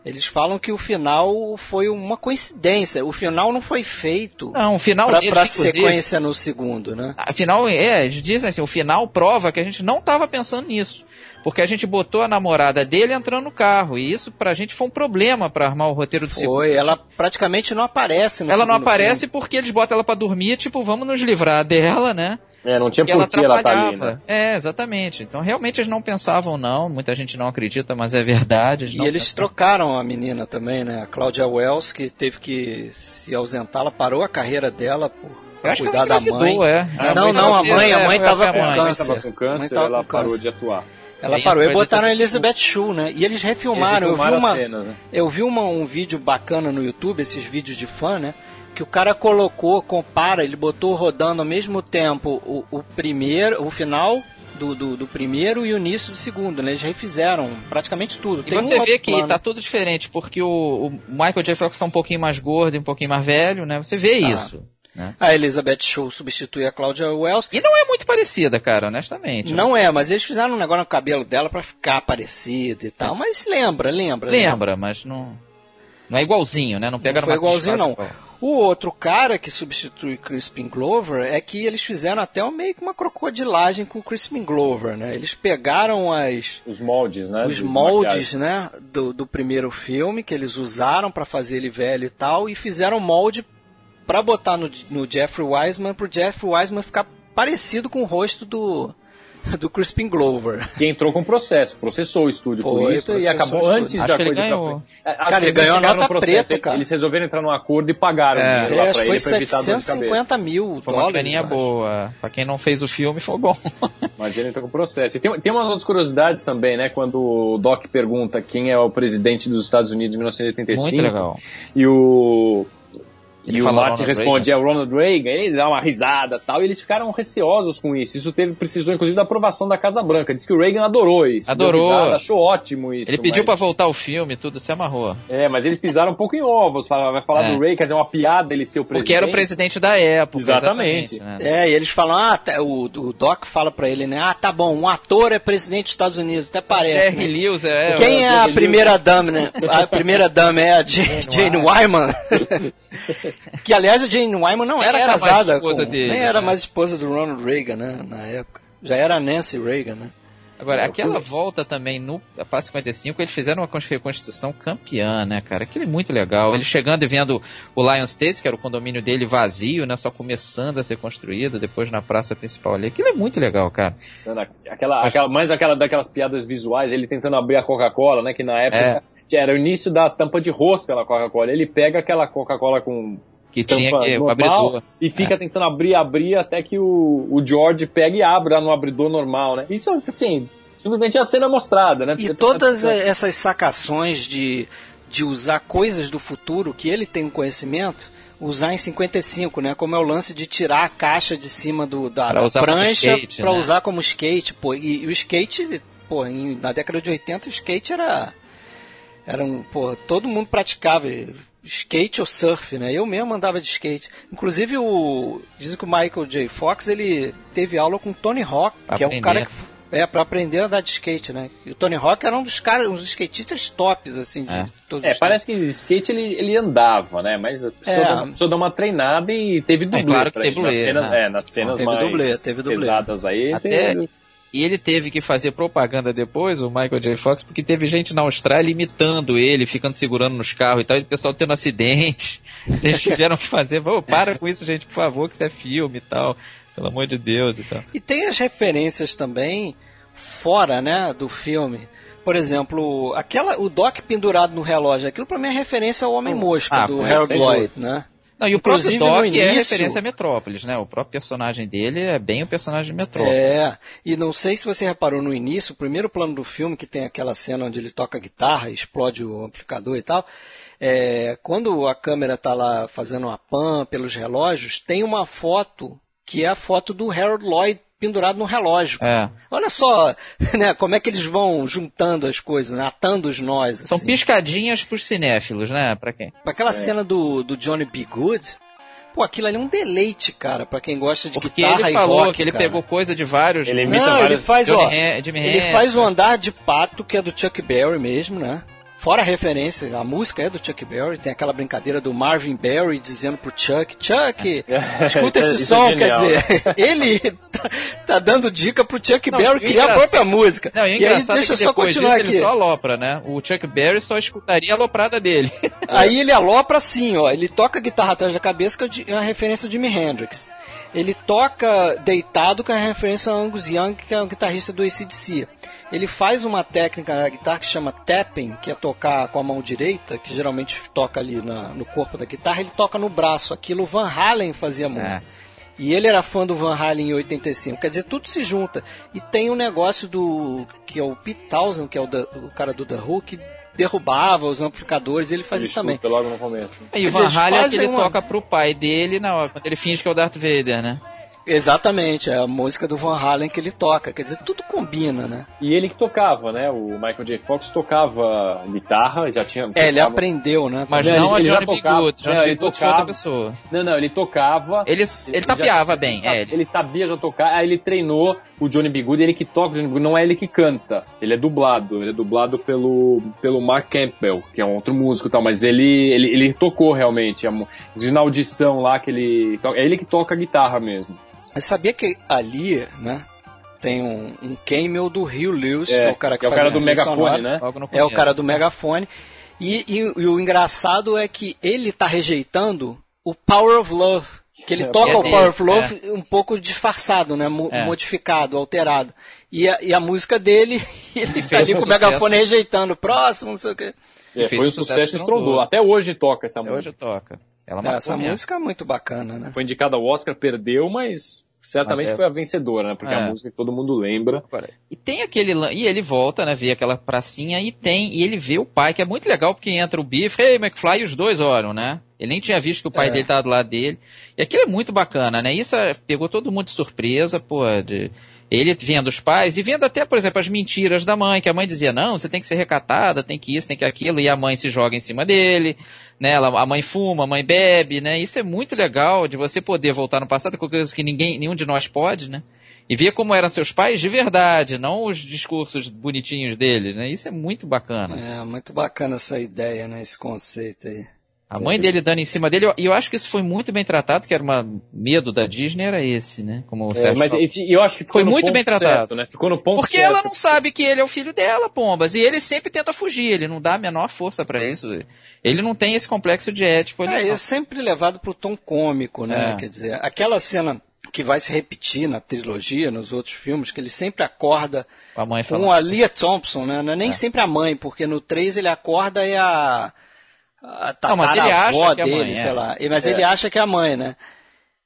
eles falam que o final foi uma coincidência. O final não foi feito não, o final para sequência no segundo, né? Afinal, é, eles dizem assim, o final prova que a gente não estava pensando nisso. Porque a gente botou a namorada dele entrando no carro. E isso pra gente foi um problema para armar o roteiro do foi, segundo. Foi, ela praticamente não aparece no Ela não aparece filme. porque eles botam ela para dormir, tipo, vamos nos livrar dela, né? É, não tinha por que ela, ela tá ali, né? É, exatamente. Então realmente eles não pensavam não, muita gente não acredita, mas é verdade. E eles pensavam. trocaram a menina também, né? A Claudia Wells, que teve que se ausentar, ela parou a carreira dela por cuidar da mãe. É. Não, não, a mãe, a mãe estava com, câncer. Tava com câncer, ela parou de atuar. Ela parou e botaram a Elizabeth Shue, né? E eles refilmaram. eu vi, uma, cenas, né? eu vi uma, um vídeo bacana no YouTube, esses vídeos de fã, né? Que o cara colocou, compara, ele botou rodando ao mesmo tempo o, o primeiro, o final do, do, do, primeiro e o início do segundo, né? Eles refizeram praticamente tudo. E Tem você um vê que plano. tá tudo diferente, porque o, o Michael J. Fox tá um pouquinho mais gordo e um pouquinho mais velho, né? Você vê ah. isso. Né? A Elizabeth Shaw substitui a Claudia Wells. E não é muito parecida, cara, honestamente. Não né? é, mas eles fizeram um negócio no cabelo dela para ficar parecida e tal. É. Mas lembra, lembra. Lembra, mas não. Não é igualzinho, né? Não pega não foi igualzinho, não. O outro cara que substitui Crispin Glover é que eles fizeram até meio que uma crocodilagem com o Crispin Glover, né? Eles pegaram as os moldes, né? Os moldes, né, do, do primeiro filme que eles usaram para fazer ele velho e tal e fizeram molde para botar no, no Jeffrey Wiseman, pro Jeffrey Wiseman ficar parecido com o rosto do do Crispin Glover. Que entrou com processo, processou o estúdio Foi, por isso e acabou antes Acho da coisa ganhou. pra frente. Cara, ele ganhou a nota processo, preta, cara. Eles resolveram entrar num acordo e pagaram é. dinheiro lá é, pra foi ele pra evitar 750 mil Foi uma graninha boa. Pra quem não fez o filme, foi bom. Mas ele entrou com processo. E tem, tem umas outras curiosidades também, né? Quando o Doc pergunta quem é o presidente dos Estados Unidos em 1985. Muito legal. E o ele e o Martin responde, Reagan. é o Ronald Reagan, ele dá uma risada tal, e eles ficaram receosos com isso. Isso teve, precisou, inclusive, da aprovação da Casa Branca. Diz que o Reagan adorou isso. Adorou. Risada, achou ótimo isso. Ele pediu mas... para voltar o filme, tudo, se amarrou. É, mas eles pisaram um pouco em ovos. Vai falar é. do Reagan, quer dizer, uma piada ele ser o presidente. Porque era o presidente da época. Exatamente. exatamente né? É, e eles falam, ah, tá, o, o Doc fala para ele, né, ah, tá bom, um ator é presidente dos Estados Unidos, até parece. Jerry né? Lewis, é. Quem é a primeira dama, né? A primeira dama é a Jane, Jane Wyman. que, aliás, a Jane Wyman não era, era, casada com... Dele, nem né? era mais esposa do Ronald Reagan, né? Na época. Já era Nancy Reagan, né? Agora, aquela volta também no PAS 55, eles fizeram uma reconstrução campeã, né, cara? Aquilo é muito legal. Ele chegando e vendo o Lion State, que era o condomínio dele vazio, né? Só começando a ser construído, depois na praça principal ali. Aquilo é muito legal, cara. Aquela, aquela, mais aquela daquelas piadas visuais, ele tentando abrir a Coca-Cola, né? Que na época. É era o início da tampa de rosca da Coca-Cola. Ele pega aquela Coca-Cola com Que tinha tampa que o normal e fica tentando abrir, abrir até que o, o George pega e abre lá no abridor normal, né? Isso, assim, simplesmente é a cena mostrada, né? E Você todas pensa- essas sacações de, de usar coisas do futuro que ele tem um conhecimento, usar em 55, né? Como é o lance de tirar a caixa de cima do, da, Pra da usar como prancha skate, para né? usar como skate. Pô, e, e o skate, pô, em- na década de 80 o skate era. Era um. Pô, todo mundo praticava skate ou surf, né? Eu mesmo andava de skate. Inclusive o. Dizem que o Michael J. Fox ele teve aula com o Tony Hawk, que é um Aprender. cara que é, pra aprender a andar de skate, né? E o Tony Hawk era um dos caras, um dos skatistas tops, assim, de É. todos É, os parece que de skate ele, ele andava, né? Mas a pessoa, É. uma treinada e teve dublê. claro que pra tem ele. Nas dublê, cenas, né? é, nas cenas Teve mais dublê, teve dublê. pesadas aí. Até- teve- E ele teve que fazer propaganda depois, o Michael J. Fox, porque teve gente na Austrália imitando ele, ficando segurando nos carros e tal, e o pessoal tendo acidente. Eles tiveram que fazer, Pô, para com isso, gente, por favor, que isso é filme e tal. Pelo amor de Deus e tal. E tem as referências também fora, né, do filme. Por exemplo, aquela, o Doc pendurado no relógio, aquilo pra mim é referência ao Homem Mosca, Ah, do Harold. Lloyd, né? Não, e o Inclusive, próprio Doc é início- referência a Metrópolis, né? O próprio personagem dele é bem o personagem de Metrópolis. É, e não sei se você reparou no início, o primeiro plano do filme, que tem aquela cena onde ele toca guitarra, explode o amplificador e tal, é, quando a câmera tá lá fazendo uma pan pelos relógios, tem uma foto que é a foto do Harold Lloyd pendurado no relógio. É. Olha só né, como é que eles vão juntando as coisas, né, atando os nós. São assim. piscadinhas pros cinéfilos, né? Pra quem? Aquela cena do, do Johnny B. Good, pô, aquilo ali é um deleite, cara, pra quem gosta de Porque guitarra ele e falou rock, que ele cara. pegou coisa de vários. Ele imita Não, ele vários- faz, Johnny ó, Han- Jimi ele faz o andar de pato, que é do Chuck Berry mesmo, né? Fora a referência, a música é do Chuck Berry, tem aquela brincadeira do Marvin Berry dizendo pro Chuck, Chuck, escuta Isso é- esse isso é som, quer genial. dizer, ele tá, tá dando dica pro Chuck Não, Berry criar a própria música. Não, e e aí, engraçado deixa é eu só depois continuar disso aqui. ele só alopra, né? O Chuck Berry só escutaria a aloprada dele. Aí ele alopra assim, ó. Ele toca a guitarra atrás da cabeça, que é de- é uma referência ao Jimi Hendrix. Ele toca deitado, que é uma referência ao Angus Young, que é um guitarrista do ACDC. Ele faz uma técnica na guitarra que chama tapping, que é tocar com a mão direita, que geralmente toca ali na- no corpo da guitarra, ele toca no braço. Aquilo Van Halen fazia muito. É. E ele era fã do Van Halen em 85. Quer dizer, tudo se junta. E tem o negócio do. que é o Pete Townsend, que é o, da- o cara do The Who, que derrubava os amplificadores, ele faz Ele isso também. logo no começo. E o Van Halen é que ele uma- toca pro pai dele na hora, quando ele finge que é o Darth Vader, né? Exatamente, é a música do Van Halen que ele toca. Quer dizer, tudo combina, né? E ele que tocava, né? O Michael J. Fox tocava guitarra, já tinha. É, ele tocava- aprendeu, né? Mas Não, não, ele- a ele já Johnny B. tocava. Good. Johnny Não, B. ele foi outra tocava. pessoa. Não, não, ele tocava. Ele, ele já- tapeava bem, ele, é. Ele, ele sabia já tocar, aí ele treinou o Johnny B. Good, ele que toca o Johnny B. Good, não é ele que canta, ele é dublado, ele é dublado pelo, pelo Mark Campbell, que é um outro músico e tal, mas ele, ele, ele tocou realmente, é na audição lá que ele, é ele que toca a guitarra mesmo. Mas sabia que ali, né? Tem um, um cameo do Hugh Lewis, É, que é o cara que, que é o faz cara a do megafone, sonora. né? É o cara do megafone. E, e- e o engraçado é que ele tá rejeitando o Power of Love. Que ele É, toca é o dele, Power of Love um pouco disfarçado, né? Mo- É. Modificado, alterado. E a, e a música dele, ele tá fez ali um com o megafone rejeitando. Próximo, não sei o quê. É, foi um sucesso sucesso estrondoso. estrondoso. Até hoje toca essa Até música. hoje toca. Ela É, marcou essa mesmo. música é muito bacana, né? Foi indicada ao Oscar, perdeu, mas certamente Mas é- foi a vencedora, né? Porque é a música que todo mundo lembra. E tem aquele e ele volta, né, vê aquela pracinha e tem e ele vê o pai, que é muito legal porque entra o Biff, hey McFly e os dois olham, né? Ele nem tinha visto que o pai É. dele tava do lado dele. E aquilo é muito bacana, né? Isso é- pegou todo mundo de surpresa, pô, de- ele vendo os pais e vendo até, por exemplo, as mentiras da mãe, que a mãe dizia, não, você tem que ser recatada, tem que isso, tem que aquilo, e a mãe se joga em cima dele, né? A mãe fuma, a mãe bebe, né? Isso é muito legal de você poder voltar no passado, com coisas que ninguém, nenhum de nós pode, né? E ver como eram seus pais de verdade, não os discursos bonitinhos deles, né? Isso é muito bacana. É, muito bacana essa ideia, né? Esse conceito aí. A mãe dele dando em cima dele, e eu, acho que isso foi muito bem tratado, que era um medo da Disney, era esse, né? Como o É, Sérgio mas eu acho que ficou Foi no muito ponto bem tratado. certo, né? Ficou no ponto Porque certo. ela não sabe que ele é o filho dela, Pombas, e ele sempre tenta fugir, ele não dá a menor força pra isso. Ele não tem esse complexo de ético ali. É, não. é sempre levado pro tom cômico, né? É. Quer dizer, aquela cena que vai se repetir na trilogia, nos outros filmes, que ele sempre acorda A mãe com a Lia Thompson, né? Não é nem sempre a mãe, porque no 3 ele acorda e a. a Não, mas ele tataravó acha que é a dele, mãe, sei é. lá. E- Mas ele acha que é a mãe, né?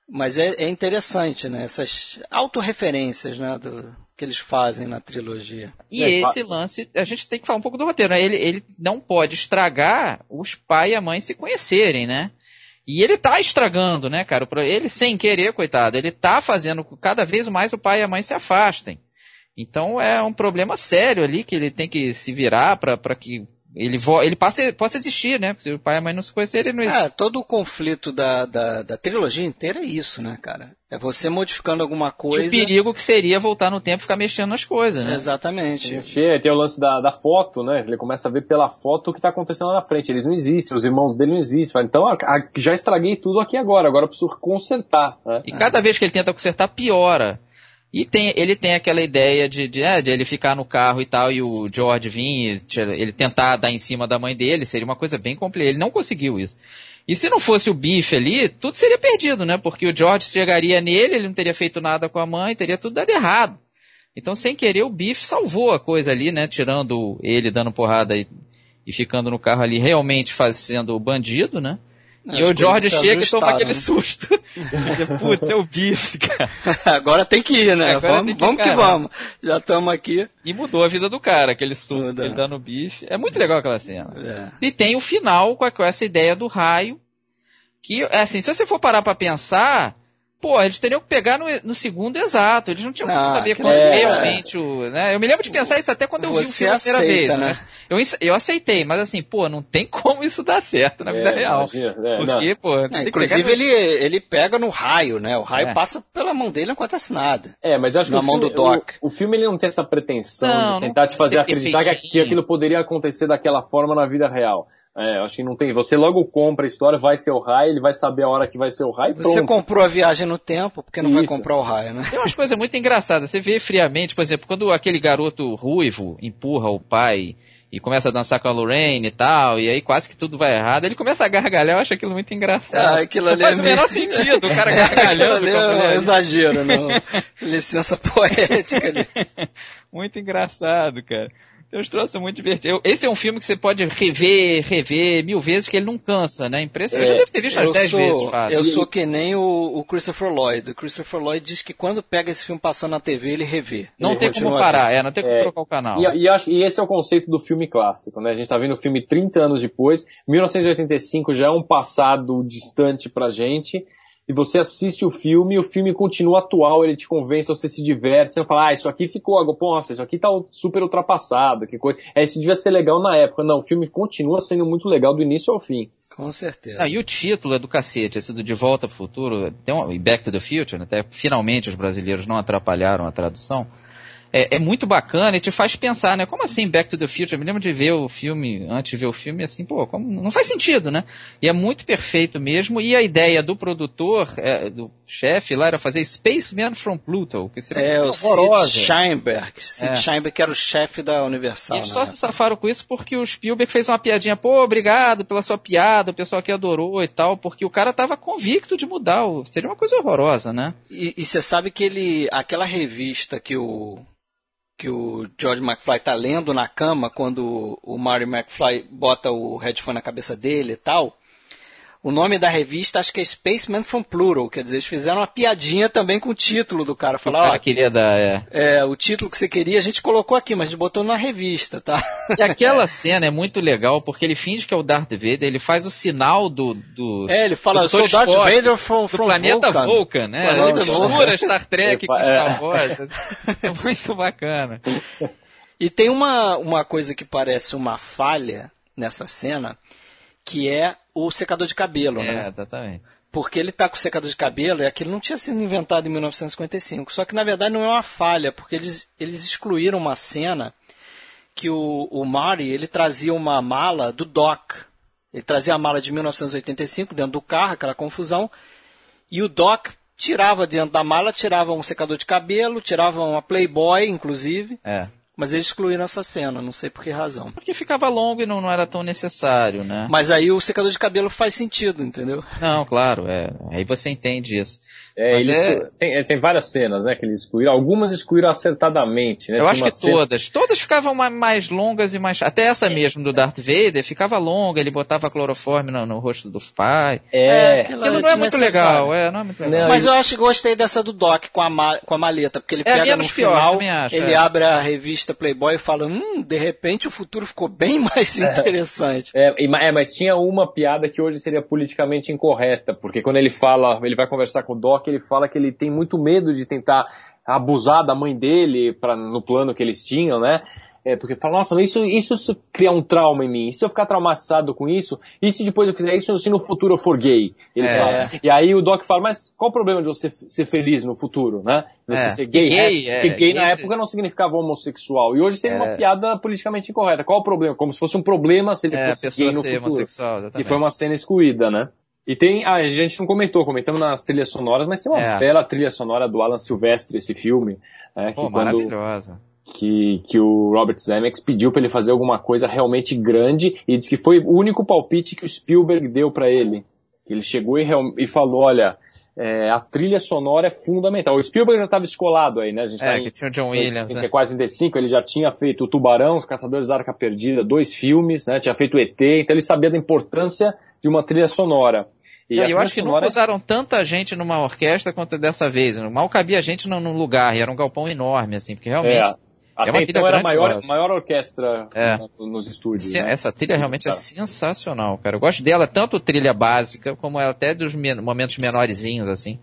Mas é, é interessante, né? Essas autorreferências, né? Do, que eles fazem na trilogia. E É, esse lance, a gente tem que falar um pouco do roteiro, né? Ele, ele não pode estragar os pai e a mãe se conhecerem, né? E ele tá estragando, né, cara? Ele sem querer, coitado, ele tá fazendo cada vez mais o pai e a mãe se afastem. Então é um problema sério ali que ele tem que se virar pra que ele, vo ele passe, possa existir, né? Porque se o pai e a mãe não se conhecerem, ele não existe. É, todo o conflito da, da, da trilogia inteira é isso, né, cara? É você modificando alguma E o coisa. perigo que seria voltar no tempo e ficar mexendo nas coisas, né? Exatamente. Mexer, tem o lance da, da foto, né? Ele começa a ver pela foto o que tá acontecendo lá na frente. Eles não existem, os irmãos dele não existem. Então, a- a- já estraguei tudo aqui agora, agora eu preciso consertar, né? E cada vez que ele tenta consertar, piora. E tem, ele tem aquela ideia de, de, é, de ele ficar no carro e tal, e o George vir, ele tentar dar em cima da mãe dele, seria uma coisa bem complicada. Ele não conseguiu isso. E se não fosse o bife ali, tudo seria perdido, né? Porque o George chegaria nele, ele não teria feito nada com a mãe, teria tudo dado errado. Então, sem querer, o bife salvou a coisa ali, né? Tirando ele dando porrada e, e ficando no carro ali, realmente fazendo o bandido, né? As e o George chega e toma aquele né? susto. Putz, é o bife, cara. Agora tem que ir, né? Agora vamos que vamos que vamos. Já estamos aqui. E mudou a vida do cara, aquele susto Muda. que ele dá no bife. É muito legal aquela cena. É. E tem o final com essa ideia do raio. Que, assim, se você for parar pra pensar, pô, eles teriam que pegar no, no segundo exato. Eles não tinham como Não, saber quando é- realmente o. Né? Eu me lembro de pensar isso até quando eu vi o Você filme a primeira aceita, vez. né? Né? Eu, eu aceitei, mas assim, pô, não tem como isso dar certo na vida É, real. imagina, é, não. Pô, É, tem que inclusive pegar no- ele, ele pega no raio, né? O raio É. passa pela mão dele não acontece nada. É, mas eu acho Na que o mão filme, do Doc. O, o filme ele não tem essa pretensão Não, de não tentar te fazer acreditar que aquilo poderia acontecer daquela forma na vida real. É, eu acho que não tem. Você logo compra a história, vai ser o raio, ele vai saber a hora que vai ser o raio. e Você pronto. comprou a viagem no tempo, porque não vai Isso. comprar o raio, né? Tem umas coisas muito engraçadas. Você vê friamente, por exemplo, quando aquele garoto ruivo empurra o pai e começa a dançar com a Lorraine e tal, e aí quase que tudo vai errado, ele começa a gargalhar, eu acho aquilo muito engraçado. Ah, aquilo não ali faz é o menor meio- sentido, o cara Aquilo gargalhando ali com a é um exagero, não. Licença poética ali. Muito engraçado, cara. Tem uns troços muito divertidos. Esse é um filme que você pode rever, rever mil vezes, que ele não cansa, né? Impressionante. Eu já É, devo ter visto umas 10 sou, vezes, fácil. eu sou que nem o, o Christopher Lloyd. O Christopher Lloyd diz que quando pega esse filme passando na TV, ele revê. Não Ele tem como parar, é, não tem como É, trocar o canal. E, e, acho, e esse é o conceito do filme clássico, né? A gente tá vendo o filme 30 anos depois, 1985 já é um passado distante pra gente, e você assiste o filme e o filme continua atual, ele te convence, você se diverte, você fala, ah, isso aqui ficou, nossa, isso aqui tá super ultrapassado, que coisa, é, isso devia ser legal na época. Não, o filme continua sendo muito legal do início ao fim. Com certeza. Ah, e o título é do cacete, esse do De Volta pro Futuro, tem um, e Back to the Future, né, até finalmente os brasileiros não atrapalharam a tradução. É, é muito bacana e te faz pensar, né? Como assim Back to the Future? Eu me lembro de ver o filme, antes de ver o filme, assim, pô, como, não faz sentido, né? E é muito perfeito mesmo. E a ideia do produtor, é, do chefe lá, era fazer Spaceman from Pluto, que seria É, o horrorosa. Sid Sheinberg. Sid É. Sheinberg que era o chefe da Universal. E eles né? só se safaram com isso porque o Spielberg fez uma piadinha, pô, obrigado pela sua piada, o pessoal aqui adorou e tal, porque o cara tava convicto de mudar, seria uma coisa horrorosa, né? E e você sabe que ele, aquela revista que o que o George McFly tá lendo na cama quando o Marty McFly bota o headphone na cabeça dele e tal. O nome da revista acho que é Spaceman from Plural, quer dizer, eles fizeram uma piadinha também com o título do cara. O Falaram, cara ó, queria dar, é. é, o título que você queria a gente colocou aqui, mas a gente botou na revista, tá? E aquela cena é muito legal, porque ele finge que é o Darth Vader, ele faz o sinal do... do É, ele fala, do eu sou. Darth Vader from, do from planeta Vulcan. Vulcan, né? Planeta Ele mistura Star Trek com É. Star Wars. É muito bacana. E tem uma, uma coisa que parece uma falha nessa cena, que é o secador de cabelo, É, né? exatamente. Porque ele tá com o secador de cabelo e aquilo não tinha sido inventado em 1955. Só que na verdade não é uma falha, porque eles, eles excluíram uma cena que o, o Marty ele trazia uma mala do Doc. Ele trazia a mala de 1985 dentro do carro, aquela confusão, e o Doc tirava dentro da mala, tirava um secador de cabelo, tirava uma Playboy, inclusive, É. mas eles excluíram essa cena, não sei por que razão. Porque ficava longo e não, não era tão necessário, né? Mas aí o secador de cabelo faz sentido, entendeu? Não, claro, é. Aí você entende isso. É, eles, é... Tem, tem, várias cenas, né, que eles excluíram. Algumas excluíram acertadamente, né? Eu Tinha acho que cena... todas. Todas ficavam mais longas e mais... Até essa mesmo do Darth Vader ficava longa, ele botava cloroforme no, no rosto do pai. É, é aquilo, aquilo não é muito legal, é, não é muito legal. Não, Mas eu acho que gostei dessa do Doc com a, ma com a maleta, porque ele é pega no pior, final, acho, ele é. abre a revista Playboy e fala, hum, de repente o futuro ficou bem mais é. interessante. É, é, mas tinha uma piada que hoje seria politicamente incorreta, porque quando ele fala, ele vai conversar com o Doc, que ele fala que ele tem muito medo de tentar abusar da mãe dele pra, no plano que eles tinham, né? É, porque fala, nossa, isso, isso cria um trauma em mim. E se eu ficar traumatizado com isso? E se depois eu fizer isso, se no futuro eu for gay? Ele é. fala. E aí o Doc fala, mas qual o problema de você ser feliz no futuro, né? Você é. ser gay? gay é, porque gay na esse... época não significava homossexual. E hoje seria uma é. piada politicamente incorreta. Qual o problema? Como se fosse um problema se ele é, fosse gay no futuro. E foi uma cena excluída, né? E tem, ah, a gente não comentou, comentamos nas trilhas sonoras, mas tem uma é. bela trilha sonora do Alan Silvestre, esse filme. Né, Pô, maravilhosa. Que, que o Robert Zemeckis pediu para ele fazer alguma coisa realmente grande e disse que foi o único palpite que o Spielberg deu para ele. Ele chegou e, e falou, olha, é, a trilha sonora é fundamental. O Spielberg já estava escolado aí, né? A gente é, tá que tinha o John Williams, em, né? 35, ele já tinha feito o Tubarão, Os Caçadores da Arca Perdida, dois filmes, né? Tinha feito o ET, então ele sabia da importância de uma trilha sonora. E eu acho que sonora... usaram tanta gente numa orquestra quanto dessa vez. Mal cabia gente no lugar, e era um galpão enorme, assim, porque realmente. É. Até é uma então era a maior, maior orquestra é. nos estúdios. né? Essa trilha Sim, realmente é sensacional, cara. Eu gosto dela, tanto trilha básica, como até dos momentos menorzinhos, assim.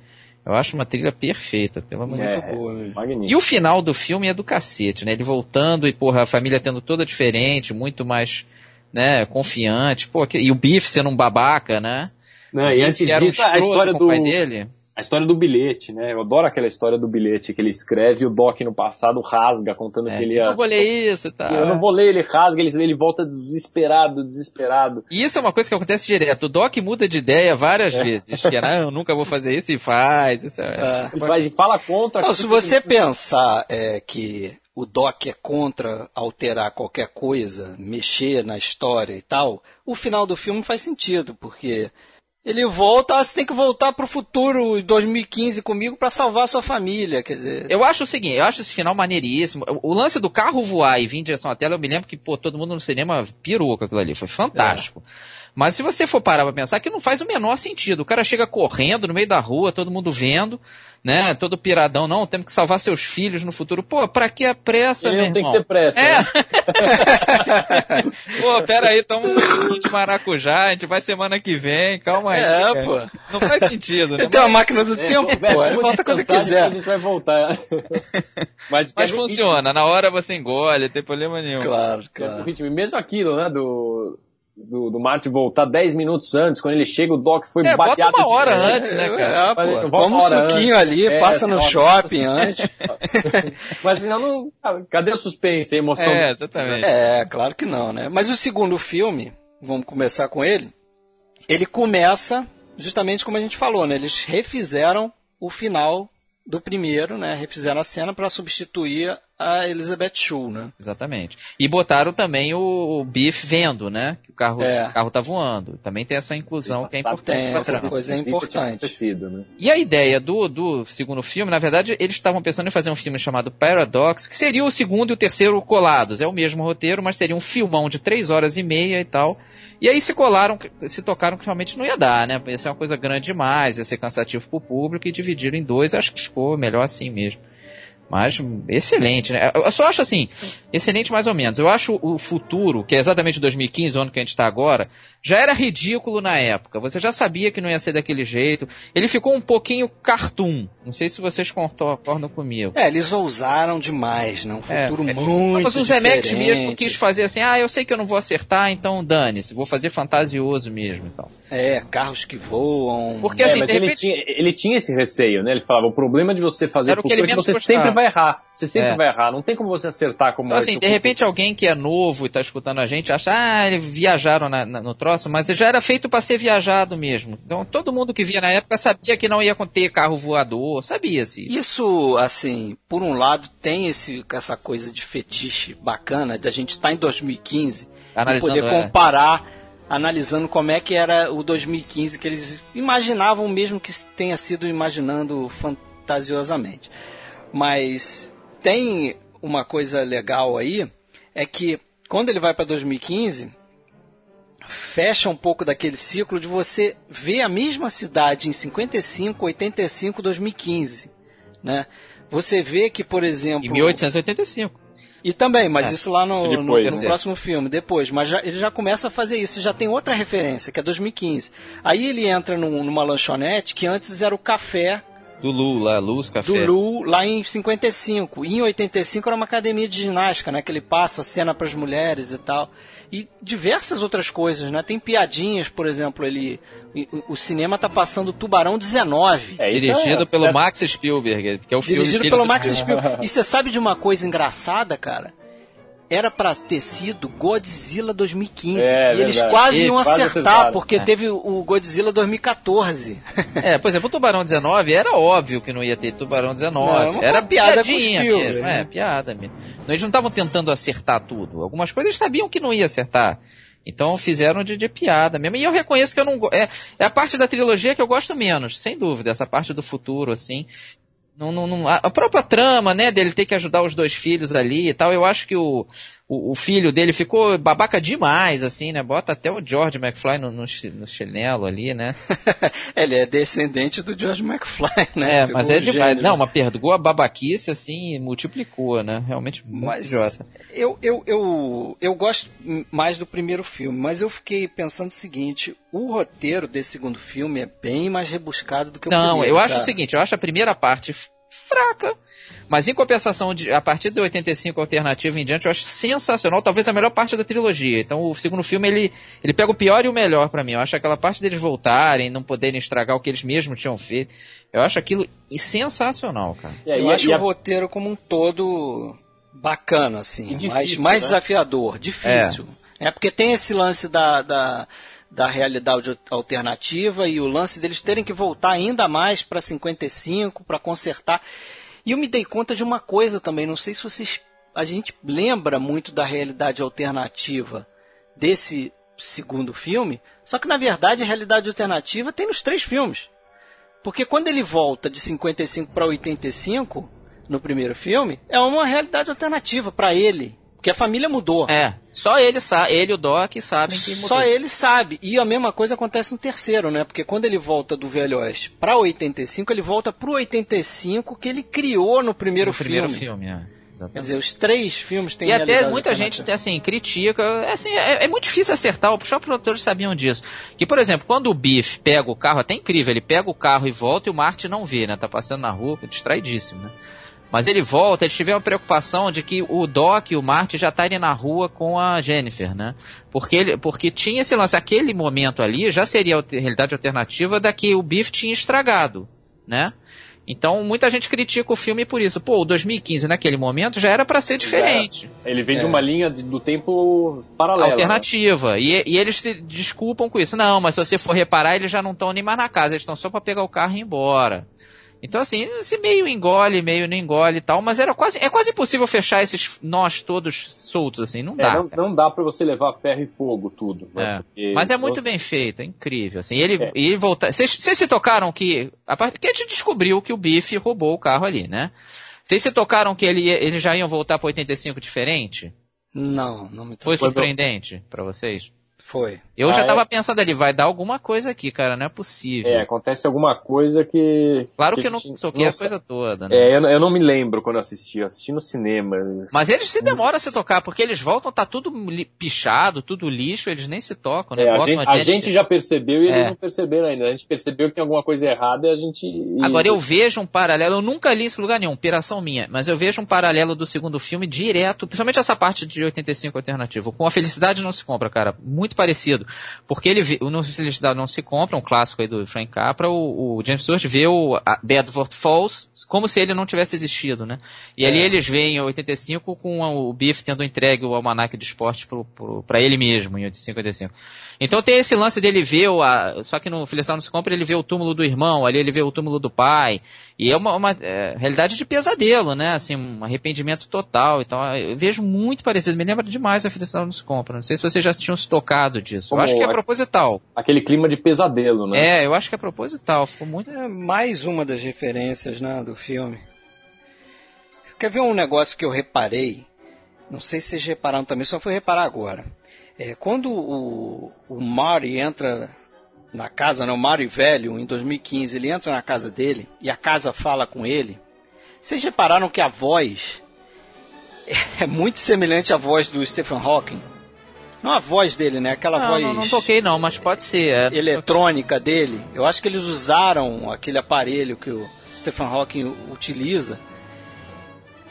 Eu acho uma trilha perfeita, pelo amor de é, boa. Magnífico. E o final do filme é do cacete, né? Ele voltando e, porra, a família tendo toda diferente, muito mais, né, confiante. Pô, e o Biff sendo um babaca, né? Não, e antes disso, um a história do. dele. A história do bilhete, né? Eu adoro aquela história do bilhete que ele escreve e o Doc no passado rasga, contando é, que ele. Eu não vou ler isso, tá? Eu não vou ler, ele rasga, ele, ele volta desesperado, desesperado. E isso é uma coisa que acontece direto. O Doc muda de ideia várias é. vezes. Que era, ah, eu nunca vou fazer isso e faz. Isso é... é. Ele faz e fala contra. Não, se você pensar é, que o Doc é contra alterar qualquer coisa, mexer na história e tal, o final do filme faz sentido, porque ele volta, ah, você tem que voltar pro futuro 2015 comigo para salvar a sua família, quer dizer. Eu acho o seguinte, eu acho esse final maneiríssimo. O lance do carro voar e vir em direção à tela, eu me lembro que, pô, todo mundo no cinema pirou com aquilo ali, foi fantástico. É. Mas se você for parar pra pensar, que não faz o menor sentido. O cara chega correndo no meio da rua, todo mundo vendo, né? Todo piradão, não, temos que salvar seus filhos no futuro. Pô, pra que a pressa, Ele meu não tem que ter pressa. É. Né? pô, pera aí, tamo no de maracujá, a gente vai semana que vem, calma aí. É, cara. pô. Não faz sentido, né? Tem uma máquina do é, tempo, é, pô. Ele volta quando quiser. A gente vai voltar. Mas, Mas funciona, na hora você engole, não tem problema nenhum. Claro, claro. E mesmo aquilo, né, do do, do Martin voltar 10 minutos antes, quando ele chega, o Doc foi é, bateado. Bota uma hora de... antes, né, cara? É, Toma um suquinho antes. ali, é, passa no shopping antes. Mas senão, não, cadê o suspense, a emoção? É, exatamente. É, claro que não, né? Mas o segundo filme, vamos começar com ele, ele começa justamente como a gente falou, né? Eles refizeram o final do primeiro, né? Refizeram a cena para substituir a Elizabeth Shue, né? Exatamente. E botaram também o, o Biff vendo, né? Que o carro, é. o carro tá voando. Também tem essa inclusão que é importante. Tem, essa coisa é importante. Né? E a ideia do, do segundo filme, na verdade, eles estavam pensando em fazer um filme chamado Paradox, que seria o segundo e o terceiro colados. É o mesmo roteiro, mas seria um filmão de três horas e meia e tal. E aí se colaram, se tocaram que realmente não ia dar, né? Ia ser uma coisa grande demais, ia ser cansativo pro público e dividiram em dois. Acho que ficou melhor assim mesmo. Mas excelente, né? Eu só acho assim, excelente mais ou menos. Eu acho o futuro, que é exatamente 2015, o ano que a gente está agora, já era ridículo na época. Você já sabia que não ia ser daquele jeito. Ele ficou um pouquinho cartoon. Não sei se vocês concordam comigo. É, eles ousaram demais, né? Um é, futuro é, muito Mas o Zemeckis mesmo quis fazer assim, ah, eu sei que eu não vou acertar, então dane-se, vou fazer fantasioso mesmo, então. É, carros que voam. Porque é, assim, mas ele, repente... tinha, ele tinha esse receio, né? Ele falava, o problema de você fazer futuro é que você gostava. sempre vai errar. Você sempre é. vai errar, não tem como você acertar como Então assim, de repente alguém que é novo e tá escutando a gente acha, ah, eles viajaram na, na, no troço, mas já era feito para ser viajado mesmo. Então todo mundo que via na época sabia que não ia ter carro voador, sabia-se. Isso, assim, por um lado tem esse, essa coisa de fetiche bacana, de a gente estar tá em 2015 e poder é. comparar analisando como é que era o 2015 que eles imaginavam mesmo que tenha sido imaginando fantasiosamente. Mas tem uma coisa legal aí, é que quando ele vai para 2015, fecha um pouco daquele ciclo de você ver a mesma cidade em 55, 85, 2015, né? Você vê que, por exemplo... Em 1885. E também, mas é, isso lá no, isso depois, no, no é. próximo filme, depois. Mas já, ele já começa a fazer isso, já tem outra referência, que é 2015. Aí ele entra num, numa lanchonete que antes era o café do Lu, lá, Luz Café. Do Lu, lá em 55. E em 85 era uma academia de ginástica, né? Que ele passa a cena para as mulheres e tal. E diversas outras coisas, né? Tem piadinhas, por exemplo, ele... O cinema tá passando Tubarão 19. É, dirigido é, pelo certo. Max Spielberg, que é o filme Dirigido pelo Max Spielberg. E você sabe de uma coisa engraçada, cara? Era para ter sido Godzilla 2015. É, e eles quase iam quase acertar, porque é. teve o Godzilla 2014. É, por exemplo, o Tubarão 19 era óbvio que não ia ter Tubarão 19. Não, era piada piadinha mesmo. Né? É, piada mesmo. Eles não estavam tentando acertar tudo. Algumas coisas eles sabiam que não ia acertar. Então fizeram de, de, piada mesmo. E eu reconheço que eu não. É, é a parte da trilogia que eu gosto menos, sem dúvida. Essa parte do futuro, assim. Não, não, não, a própria trama, né, dele ter que ajudar os dois filhos ali e tal, eu acho que o, o, o, filho dele ficou babaca demais, assim, né? Bota até o George McFly no, no, no chinelo ali, né? Ele é descendente do George McFly, né? É, mas é demais. Não, mas perdoou a babaquice, assim, multiplicou, né? Realmente mas idiota. Eu, eu, eu, eu gosto mais do primeiro filme, mas eu fiquei pensando o seguinte, o roteiro desse segundo filme é bem mais rebuscado do que o Não, primeiro. Não, eu acho o seguinte, eu acho a primeira parte fraca. Mas em compensação, de, a partir de 85 alternativa em diante, eu acho sensacional, talvez a melhor parte da trilogia. Então o segundo filme ele, ele pega o pior e o melhor para mim. Eu acho aquela parte deles voltarem, não poderem estragar o que eles mesmos tinham feito. Eu acho aquilo sensacional, cara. É, eu acho o roteiro como um todo bacana, assim, difícil, mais, mais né? desafiador, difícil. É. é porque tem esse lance da, da da realidade alternativa e o lance deles terem que voltar ainda mais para 55 para consertar. E eu me dei conta de uma coisa também, não sei se vocês. A gente lembra muito da realidade alternativa desse segundo filme, só que na verdade a realidade alternativa tem nos três filmes. Porque quando ele volta de 55 para 85, no primeiro filme, é uma realidade alternativa para ele. Porque a família mudou. É, só ele sabe, ele e o Doc sabem que mudou. Só ele sabe. E a mesma coisa acontece no terceiro, né? Porque quando ele volta do Velho Oeste pra 85, ele volta pro 85 que ele criou no primeiro no filme. primeiro filme, é. Exatamente. Quer dizer, os três filmes têm E até muita gente assim, critica. É, assim, é, é, muito difícil acertar, os produtores sabiam disso. Que, por exemplo, quando o Biff pega o carro, até incrível, ele pega o carro e volta e o Marty não vê, né? Tá passando na rua, distraidíssimo, né? Mas ele volta, eles tiveram a preocupação de que o Doc e o Marty já estarem na rua com a Jennifer, né? Porque, ele, porque tinha esse lance, aquele momento ali já seria a realidade alternativa da que o Biff tinha estragado, né? Então muita gente critica o filme por isso. Pô, o 2015 naquele momento já era para ser diferente. É. Ele vem é. de uma linha de, do tempo paralela. Né? Alternativa. Né? E, e, eles se desculpam com isso. Não, mas se você for reparar, eles já não estão nem mais na casa, eles estão só para pegar o carro e ir embora. Então, assim, esse meio engole, meio não engole e tal, mas era quase, é quase impossível fechar esses nós todos soltos, assim, não é, dá. É, não, não, dá para você levar ferro e fogo tudo. Né? É. Mas é muito bem feito, é incrível, assim, ele, é. ele voltar, vocês se tocaram que, a part... que a gente descobriu que o Biff roubou o carro ali, né? Vocês se tocaram que ele, eles já iam voltar para 85 diferente? Não, não me Foi surpreendente para vocês? Foi. Eu ah, já tava é? pensando ali, vai dar alguma coisa aqui, cara, não é possível. É, acontece alguma coisa que. Claro que, que eu não toquei a coisa toda, né? É, eu, eu, não me lembro quando eu assisti, eu assisti no cinema. Mas eles se demoram a se tocar, porque eles voltam, tá tudo pichado, tudo lixo, eles nem se tocam, né? É, a, gente, a, gente, já percebeu e eles é. não perceberam ainda. A gente percebeu que tem alguma coisa errada e a gente. Agora eu vejo um paralelo, eu nunca li esse lugar nenhum, piração minha, mas eu vejo um paralelo do segundo filme direto, principalmente essa parte de 85 alternativo. Com a felicidade não se compra, cara. Muito parecido. Porque ele, o No Felicidade Não Se Compra, um clássico aí do Frank Capra, o, o James Stewart vê o Deadwood Falls como se ele não tivesse existido, né? E é. ali eles veem em 85 com o Biff tendo entregue o almanac de esporte para ele mesmo, em 55. Então tem esse lance dele ver, o, a, só que no Felicidade Não Se Compra ele vê o túmulo do irmão, ali ele vê o túmulo do pai, e é uma, uma é, realidade de pesadelo, né? Assim, um arrependimento total e tal. Eu vejo muito parecido, me lembra demais a Felicidade Não Se Compra. Não sei se vocês já tinham se tocado disso. Como eu acho que é a- proposital. Aquele clima de pesadelo, né? É, eu acho que é proposital. Ficou muito. É mais uma das referências né, do filme. Quer ver um negócio que eu reparei? Não sei se vocês repararam também, só fui reparar agora. É, quando o, o Marty entra na casa, né, o Marty velho, em 2015, ele entra na casa dele e a casa fala com ele. Vocês repararam que a voz é muito semelhante à voz do Stephen Hawking? Não a voz dele, né? Aquela Não, voz não, não toquei não, mas pode ser. É, eletrônica dele. Eu acho que eles usaram aquele aparelho que o Stephen Hawking utiliza.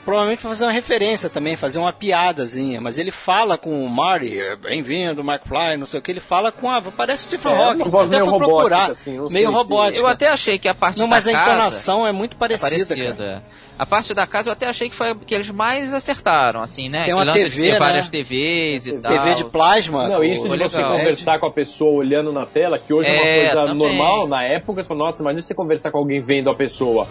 Provavelmente para fazer uma referência também, fazer uma piadazinha. Mas ele fala com o Marty, "É, bem-vindo, McFly, não sei o que. Ele fala com a. Parece o Stephen É, Hawking. uma voz Até meio fui robótica, procurar. assim, não meio se- robótica. Eu até achei que a parte Não, da mas a casa entonação é muito é parecida. parecida. cara. A parte da casa eu até achei que foi que eles mais acertaram, assim, né? Tem uma TV, ter várias né? TVs e tal. TV de plasma. Não, isso de você legal. conversar com a pessoa olhando na tela, que hoje é, É, uma coisa também. normal, na época você fala, nossa, imagina você conversar com alguém vendo a pessoa.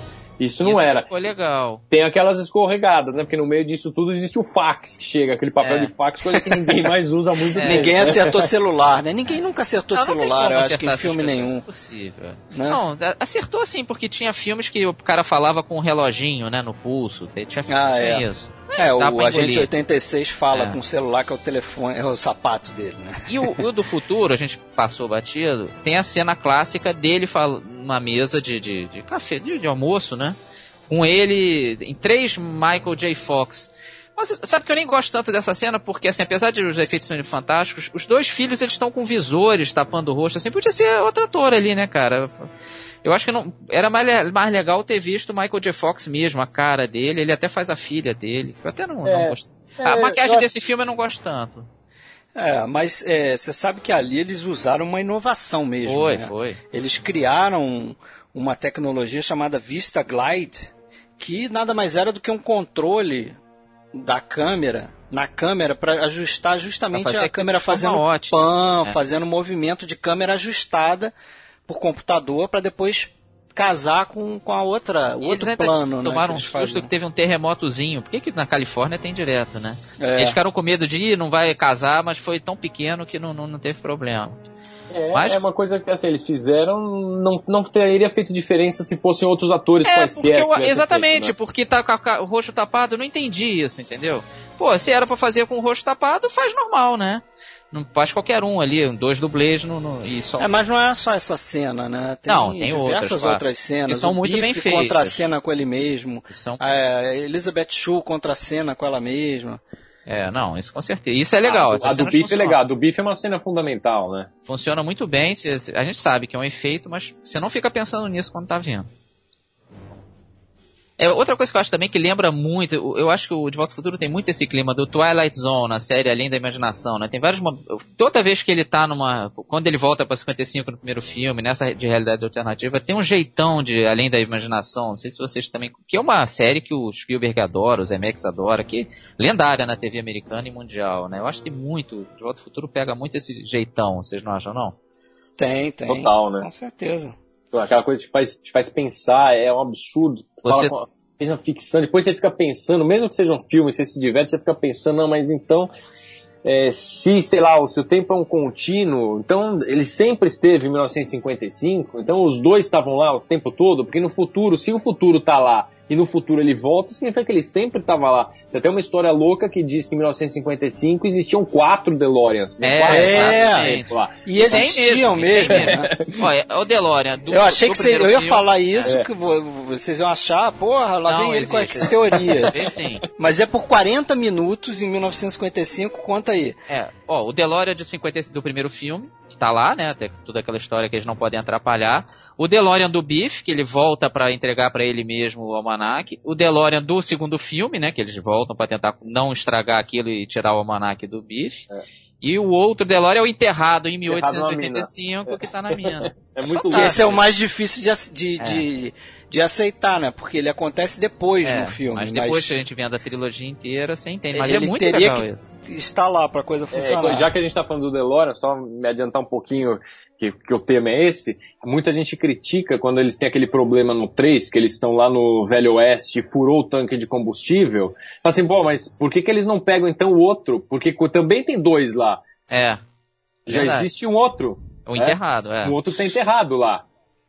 Isso não Isso era. Ficou legal. Tem aquelas escorregadas, né? Porque no meio disso tudo existe o fax que chega, aquele papel É. de fax, coisa que ninguém mais usa muito É. tempo. Ninguém né? acertou celular, né? Ninguém nunca acertou Não, não celular, como eu acho que em filme nenhum. É impossível. Né? Não, acertou sim, porque tinha filmes que o cara falava com um reloginho, né, no pulso. Tinha filme Ah, que tinha é. isso. É, o Agente engolir. 86 fala É. com o celular que é o telefone, é o sapato dele, né? E o, o do futuro, a gente passou batido, tem a cena clássica dele fala, numa mesa de, de, de café, de, de almoço, né? Com ele, em três Michael J. Fox. Mas sabe que eu nem gosto tanto dessa cena, porque assim, apesar de os efeitos serem fantásticos, os dois filhos eles estão com visores tapando o rosto, assim, podia ser outro ator ali, né, cara? Eu acho que não, era mais, mais legal ter visto o Michael J. Fox mesmo, a cara dele, ele até faz a filha dele. Eu até não, É, não gosto. A é, maquiagem eu- desse filme eu não gosto tanto. É, mas é, você sabe que ali eles usaram uma inovação mesmo. Foi, né? foi. Eles criaram uma tecnologia chamada Vista Glide, que nada mais era do que um controle da câmera na câmera para ajustar justamente Pra a câmera fazendo pan, É. fazendo movimento de câmera ajustada por computador para depois casar com, com a outra, o eles outro plano, né? tomaram que um susto que teve um terremotozinho. Por que, que na Califórnia tem direto, né? É. Eles ficaram com medo de ir, não vai casar, mas foi tão pequeno que não, não, não teve problema. É, Mas- é uma coisa que assim, eles fizeram, não, não teria feito diferença se fossem outros atores É, quaisquer. porque que eu- exatamente, feito, né? porque tá com o rosto tapado, eu não entendi isso, entendeu? Pô, se era pra fazer com o rosto tapado, faz normal, né? Não faz qualquer um ali, dois dublês no, no- e só. É, mas não é só essa cena, né? Tem Não, tem diversas outras, claro. outras cenas. Que são o muito Biff bem contra a feitas. cena com ele mesmo. que são- A Elizabeth Shue contra a cena com ela mesma. É, não, isso com certeza. Isso é legal. A, a do Biff é legal, a do Biff é uma cena fundamental, né? Funciona muito bem. A gente sabe que é um efeito, mas você não fica pensando nisso quando tá vendo. É, outra coisa que eu acho também que lembra muito, eu acho que o De Volta ao Futuro tem muito esse clima do Twilight Zone, na série Além da Imaginação, né? Tem vários toda vez que ele tá numa, quando ele volta para 55 no primeiro filme, nessa de realidade alternativa, tem um jeitão de Além da Imaginação, não sei se vocês também, que é uma série que o Spielberg adora, o Zemeckis adora, que é lendária na TV americana e mundial, né? Eu acho que tem muito, De Volta ao Futuro pega muito esse jeitão, vocês não acham não? Tem, tem. Total, né? Com certeza. Aquela coisa que te faz, te faz pensar, é um absurdo. Você- Fala Fez uma ficção, depois você fica pensando, mesmo que seja um filme, você se diverte, você fica pensando, não, mas então, é, se, sei lá, o seu tempo é um contínuo, então ele sempre esteve em 1955, então os dois estavam lá o tempo todo, porque no futuro, se o futuro tá lá e no futuro ele volta, significa que ele sempre estava lá. Tem até uma história louca que diz que em 1955 existiam quatro DeLoreans. É, Quatro exatamente. lá. E Tem existiam mesmo, mesmo. tem né? Olha, o DeLorean do Eu achei do que você, eu ia filme- falar isso, É. que vo- vocês iam achar, porra, lá Não, vem ele com existe. teorias. Vê sim. Mas é por 40 minutos em 1955, conta aí. É, ó, o DeLorean de 50 do primeiro filme, tá lá, né? Tem toda aquela história que eles não podem atrapalhar. O DeLorean do Biff, que ele volta pra entregar pra ele mesmo o almanac. O DeLorean do segundo filme, né? Que eles voltam pra tentar não estragar aquilo e tirar o almanac do Biff. É. E o outro DeLorean é o enterrado em Enterrado na 1885, que tá na mina. É muito Que louco. esse é o mais difícil de, de, É. de, de aceitar, né? Porque ele acontece depois É, no filme. mas depois que a gente vendo a trilogia inteira, você entende. Mas Ele é muito teria legal que- isso. está lá pra coisa funcionar. É, já que a gente está falando do DeLorean, só me adiantar um pouquinho que, que o tema é esse, muita gente critica quando eles têm aquele problema no 3, que eles estão lá no Velho Oeste e furou o tanque de combustível. Fala assim, pô, mas por que, que eles não pegam então o outro? Porque também tem dois lá. É. Já Verdade. existe um outro. O né? enterrado, é. Um outro tá enterrado lá.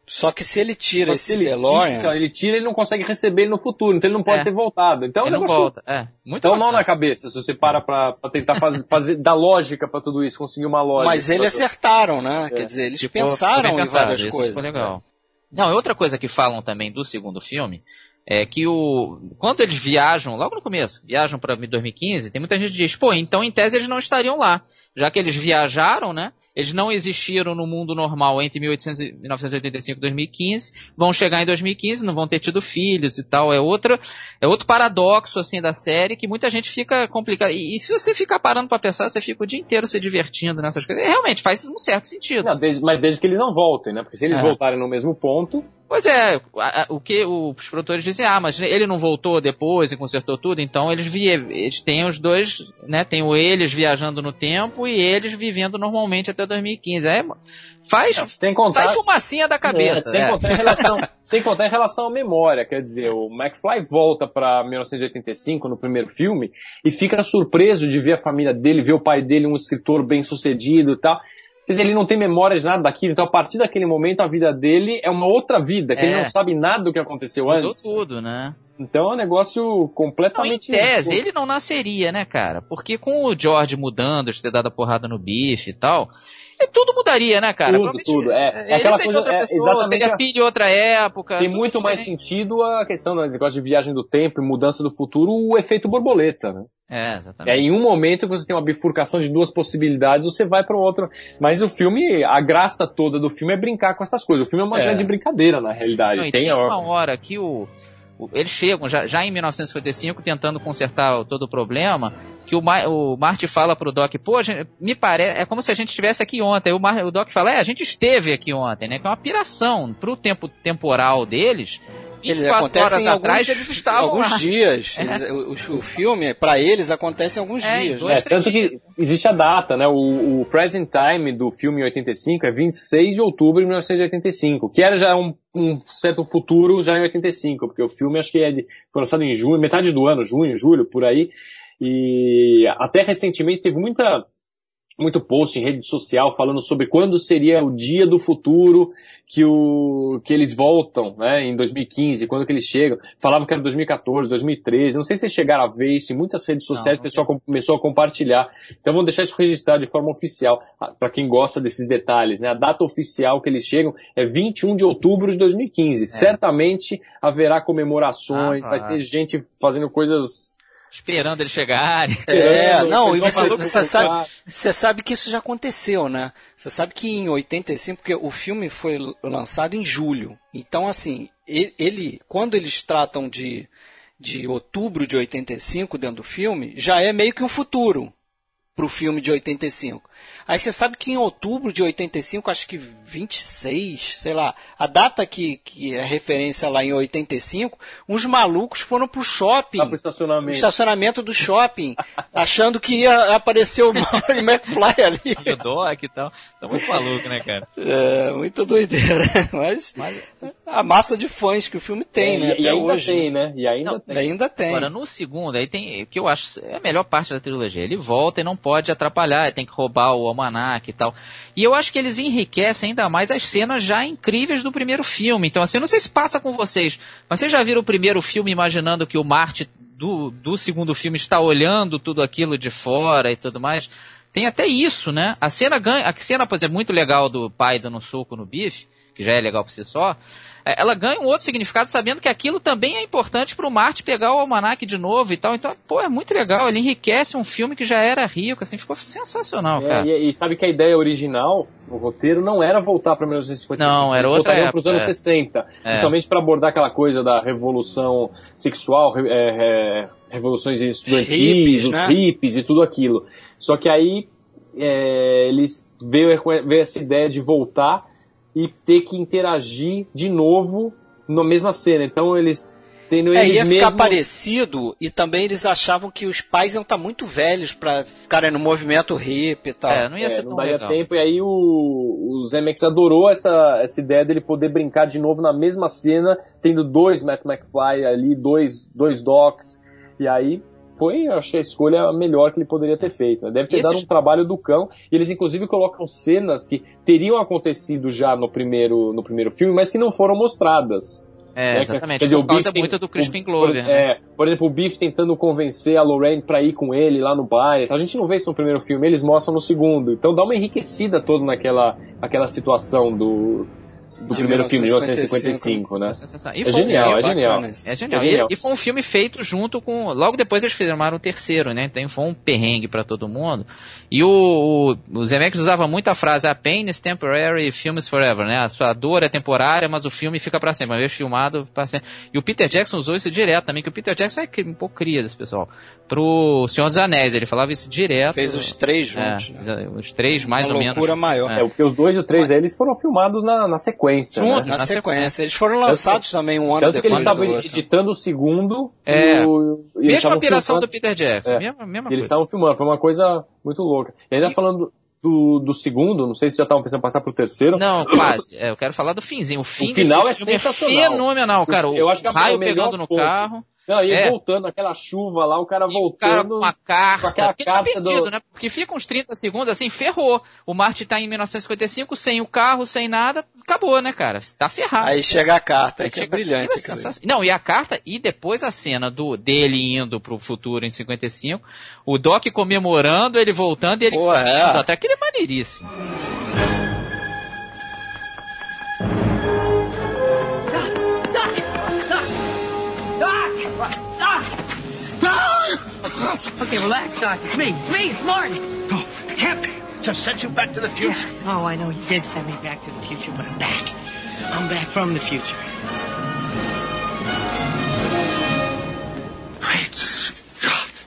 Só que se ele tira que esse se ele DeLorean, tira, ele tira, ele não consegue receber ele no futuro, então ele não pode É. ter voltado. Então, Ele é não volta. É. Muito Então, não na cabeça, se você para pra, pra tentar fazer, fazer, dar lógica pra tudo isso, conseguir uma lógica. mas eles acertaram, né? Quer dizer, eles ficou pensaram em várias isso coisas. Ficou legal. Não, e outra coisa que falam também do segundo filme é que o quando eles viajam, logo no começo, viajam para 2015, tem muita gente que diz, pô, então em tese eles não estariam lá, já que eles viajaram, né? Eles não existiram no mundo normal entre 1800 e 1985 e 2015, vão chegar em 2015, não vão ter tido filhos e tal. É outra, é outro paradoxo assim da série que muita gente fica complicado. E, e se você ficar parando para pensar, você fica o dia inteiro se divertindo nessas coisas. E realmente faz um certo sentido. Não, desde- mas desde que eles não voltem, né? Porque se eles É. voltarem no mesmo ponto, Pois é, o que os produtores dizem, ah, mas ele não voltou depois e consertou tudo, então eles vi, eles têm os dois, né, tem o eles viajando no tempo e eles vivendo normalmente até 2015. É, faz, sem contar. sai fumacinha da É, cabeça, sem, né? contar em relação, sem contar em relação à memória, quer dizer, o McFly volta pra 1985 no primeiro filme e fica surpreso de ver a família dele, ver o pai dele um escritor bem sucedido e tal. Ele não tem memória de nada daquilo, então a partir daquele momento a vida dele é uma outra vida, que É. ele não sabe nada do que aconteceu Mudou antes. tudo, né? Então é um negócio Não, em completamente. tese, ele não nasceria, né, cara? Porque com o George mudando, de ter dado a porrada no bife e tal, e tudo mudaria, né, cara? Tudo, tudo, é. É aquela coisa- outra é pessoa, exatamente teria a- filho em outra época. Tem muito mais diferente. sentido a questão do negócio de viagem do tempo e mudança do futuro, o efeito borboleta, né? É, É, exatamente. em um momento que você tem uma bifurcação de duas possibilidades, você vai para o outro. Mas o filme, a graça toda do filme é brincar com essas coisas. O filme é uma É. grande brincadeira, na realidade. Não, tem, tem uma hora que o, eles chegam já, já em 1955 tentando consertar todo o problema, que o, Ma- o Marty fala pro Doc, pô, gente- me parece, é como se a gente estivesse aqui ontem. O, Mar- o Doc fala, é, a gente esteve aqui ontem, né? Que é uma piração pro tempo temporal deles. Eles 24 acontecem horas alguns, atrás eles estavam alguns lá. dias. É. Eles- o, o filme, pra eles, acontece em alguns É, dias. dois, né? É, tanto que existe a data, né? O, o present time do filme em 85 é 26 de outubro de 1985, que era já um, um certo futuro já em 85, porque o filme acho que é de, foi lançado em junho, metade do ano, junho, julho, por aí. E até recentemente teve muita muito post em rede social falando sobre quando seria o dia do futuro que o que eles voltam, né, em 2015, quando que eles chegam. Falavam que era 2014, 2013. Não sei se chegaram a ver isso em muitas redes sociais, o pessoal com- começou a compartilhar. Então vamos deixar isso registrado de forma oficial, para quem gosta desses detalhes, né? A data oficial que eles chegam é 21 de outubro de 2015. Certamente haverá comemorações, Ah, vai vai. ter gente fazendo coisas Esperando eles chegarem. É, não, o e você, você sabe, você sabe que isso já aconteceu, né? Você sabe que em 85, porque o filme foi lançado em julho. Então, assim, ele, quando eles tratam de, de outubro de 85 dentro do filme, já é meio que um futuro pro filme de 85. Aí você sabe que em outubro de 85, acho que 26, sei lá, a data que, que é referência lá em 85, uns malucos foram pro shopping Lá pro estacionamento. estacionamento do shopping, achando que ia aparecer o Marty McFly ali. O Doc e tal. Tá muito maluco, né, cara? É, muita doideira. Mas a massa de fãs que o filme tem, É, né? e, Até e ainda hoje. tem, né? E ainda Não, tem. Ainda tem. Agora, no segundo, aí tem. que eu acho é a melhor parte da trilogia. Ele volta e não pode atrapalhar, tem que roubar o almanac e tal. E eu acho que eles enriquecem ainda mais as cenas já incríveis do primeiro filme. Então, assim, eu não sei se passa com vocês, mas vocês já viram o primeiro filme imaginando que o Marte do, do segundo filme está olhando tudo aquilo de fora e tudo mais? Tem até isso, né? A cena ganha. A cena, por exemplo, muito legal do pai dando um soco no bife, que já é legal por si só. É, Ela ganha um outro significado sabendo que aquilo também é importante pro Marte pegar o almanac de novo e tal. Então, pô, é muito legal. Ele enriquece um filme que já era rico, assim, ficou sensacional, É, cara. e, e sabe que a ideia original, o roteiro, não era voltar para 1955. Não, era outra voltariam para os época, anos é. 60. É. Justamente para abordar aquela coisa da revolução sexual, é, é, revoluções estudantis, Hippies, os né? hippies e tudo aquilo. Só que aí é, eles veio, veio essa ideia de voltar e ter que interagir de novo na mesma cena. Então eles tendo É, eles ia ficar mesmos- parecido e também eles achavam que os pais iam estar muito velhos pra ficarem no movimento hippie e tal. É, não ia É, ser não tão daria legal. tempo, e aí o, o Zemeckis adorou essa, essa ideia dele poder brincar de novo na mesma cena, tendo dois Matt McFly ali, dois, dois Docs, e aí foi, eu achei a escolha melhor que ele poderia ter feito. Deve ter Esse- dado um trabalho do cão. E eles, inclusive, colocam cenas que teriam acontecido já no primeiro, no primeiro filme, mas que não foram mostradas. É, né? exatamente. Quer dizer, por causa tem- muito do Crispin Glover, por, né? é, por exemplo, o Biff tentando convencer a Lorraine pra ir com ele lá no baile. A gente não vê isso no primeiro filme, eles mostram no segundo. Então dá uma enriquecida toda naquela aquela situação do, do primeiro filme, de 1955, 1955, né? É foi um genial, filme- é genial. É genial. É genial. E, e foi um filme feito junto com. Logo depois eles filmaram o terceiro, né? Então foi um perrengue pra todo mundo. E o, o, o Zemeckis usava muito a frase: A pain is temporary, film is forever, né? A sua dor é temporária, mas o filme fica pra sempre. Uma vez filmado, pra sempre. E o Peter Jackson usou isso direto também, que o Peter Jackson é um pouco cria desse pessoal. Pro Senhor dos Anéis, ele falava isso direto. Fez os três É, juntos. né? os três mais Uma ou menos. loucura maior. É. É, porque os dois e o três aí, eles foram filmados na, na sequência. Junto, né? Na Na sequência. Eles foram lançados também um ano Tanto que eles depois estavam editando o segundo É. e, o, e Mesma operação filmando- do Peter Jackson. É. Mesma, mesma E eles estavam filmando, foi uma coisa muito louca. E ainda falando do, do segundo, não sei se já estavam pensando em passar pro terceiro. Não, quase. É, eu quero falar do finzinho. O fim final desse é filme sensacional. fenomenal, cara. O Eu acho que é o raio melhor pegando no ponto. carro. Não, e É. voltando, aquela chuva lá, o cara E o cara voltando. com uma carta. com aquela tá carta perdido, do- né? Porque fica uns 30 segundos assim, ferrou. O Marty tá em 1955, sem o carro, sem nada, acabou, né, cara? Tá ferrado. Aí chega a carta, Aí que é chega- brilhante. É sensacional. Não, e a carta, e depois a cena do dele indo pro futuro em 55, o Doc comemorando, ele voltando e ele Pô, é. Até aquele é maneiríssimo. Okay, relax, Doc. It's me. It's me. It's Martin. No, it can't be. Just sent you back to the future. Oh, I know you did send me back to the future, but I'm back. I'm back from the future. Great Scott.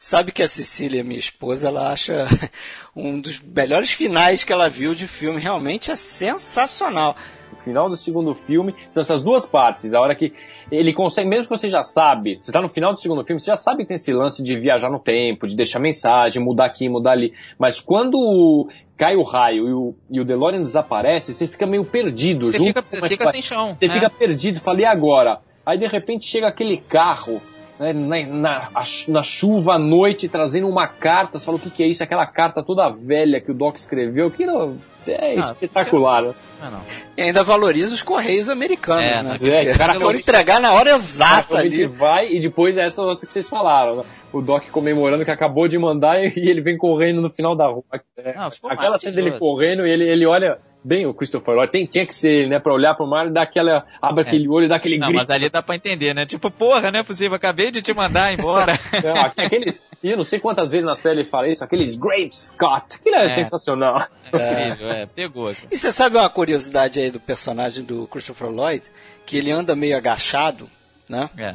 Sabe que a Cecília, minha esposa, ela acha um dos melhores finais que ela viu de filme. Realmente é sensacional. Final do segundo filme são essas duas partes. A hora que ele consegue, mesmo que você já sabe, você tá no final do segundo filme, você já sabe que tem esse lance de viajar no tempo, de deixar mensagem, mudar aqui, mudar ali. Mas quando cai o raio e o, e o DeLorean desaparece, você fica meio perdido. Você junto fica, é fica sem chão. Você né? fica perdido, falei agora. Aí de repente chega aquele carro né, na, na, chuva à noite trazendo uma carta. Você fala o que, que é isso? Aquela carta toda velha que o Doc escreveu. Que não, é Ah, espetacular. Não, não. E ainda valoriza os correios americanos, É, né? é, cara, foram entregar na hora exata ali. vai e depois essa outra que vocês falaram. né? O Doc comemorando que acabou de mandar e, ele vem correndo no final da rua. É, aquela cena dele correndo e ele, ele olha bem o Christopher Lloyd. Tem, tinha que ser ele, né? Pra olhar pro mar e dar aquela. abre aquele olho e dá aquele É. Não, grito. mas ali dá pra entender, né? Tipo, porra, não é possível, acabei de te mandar embora. Não, aqu- aqueles, e eu não sei quantas vezes na série ele fala isso, aqueles Great Scott, aquilo é, É. sensacional. É incrível, é, pegou. E você sabe uma curiosidade aí do personagem do Christopher Lloyd? Que ele anda meio agachado, né? É.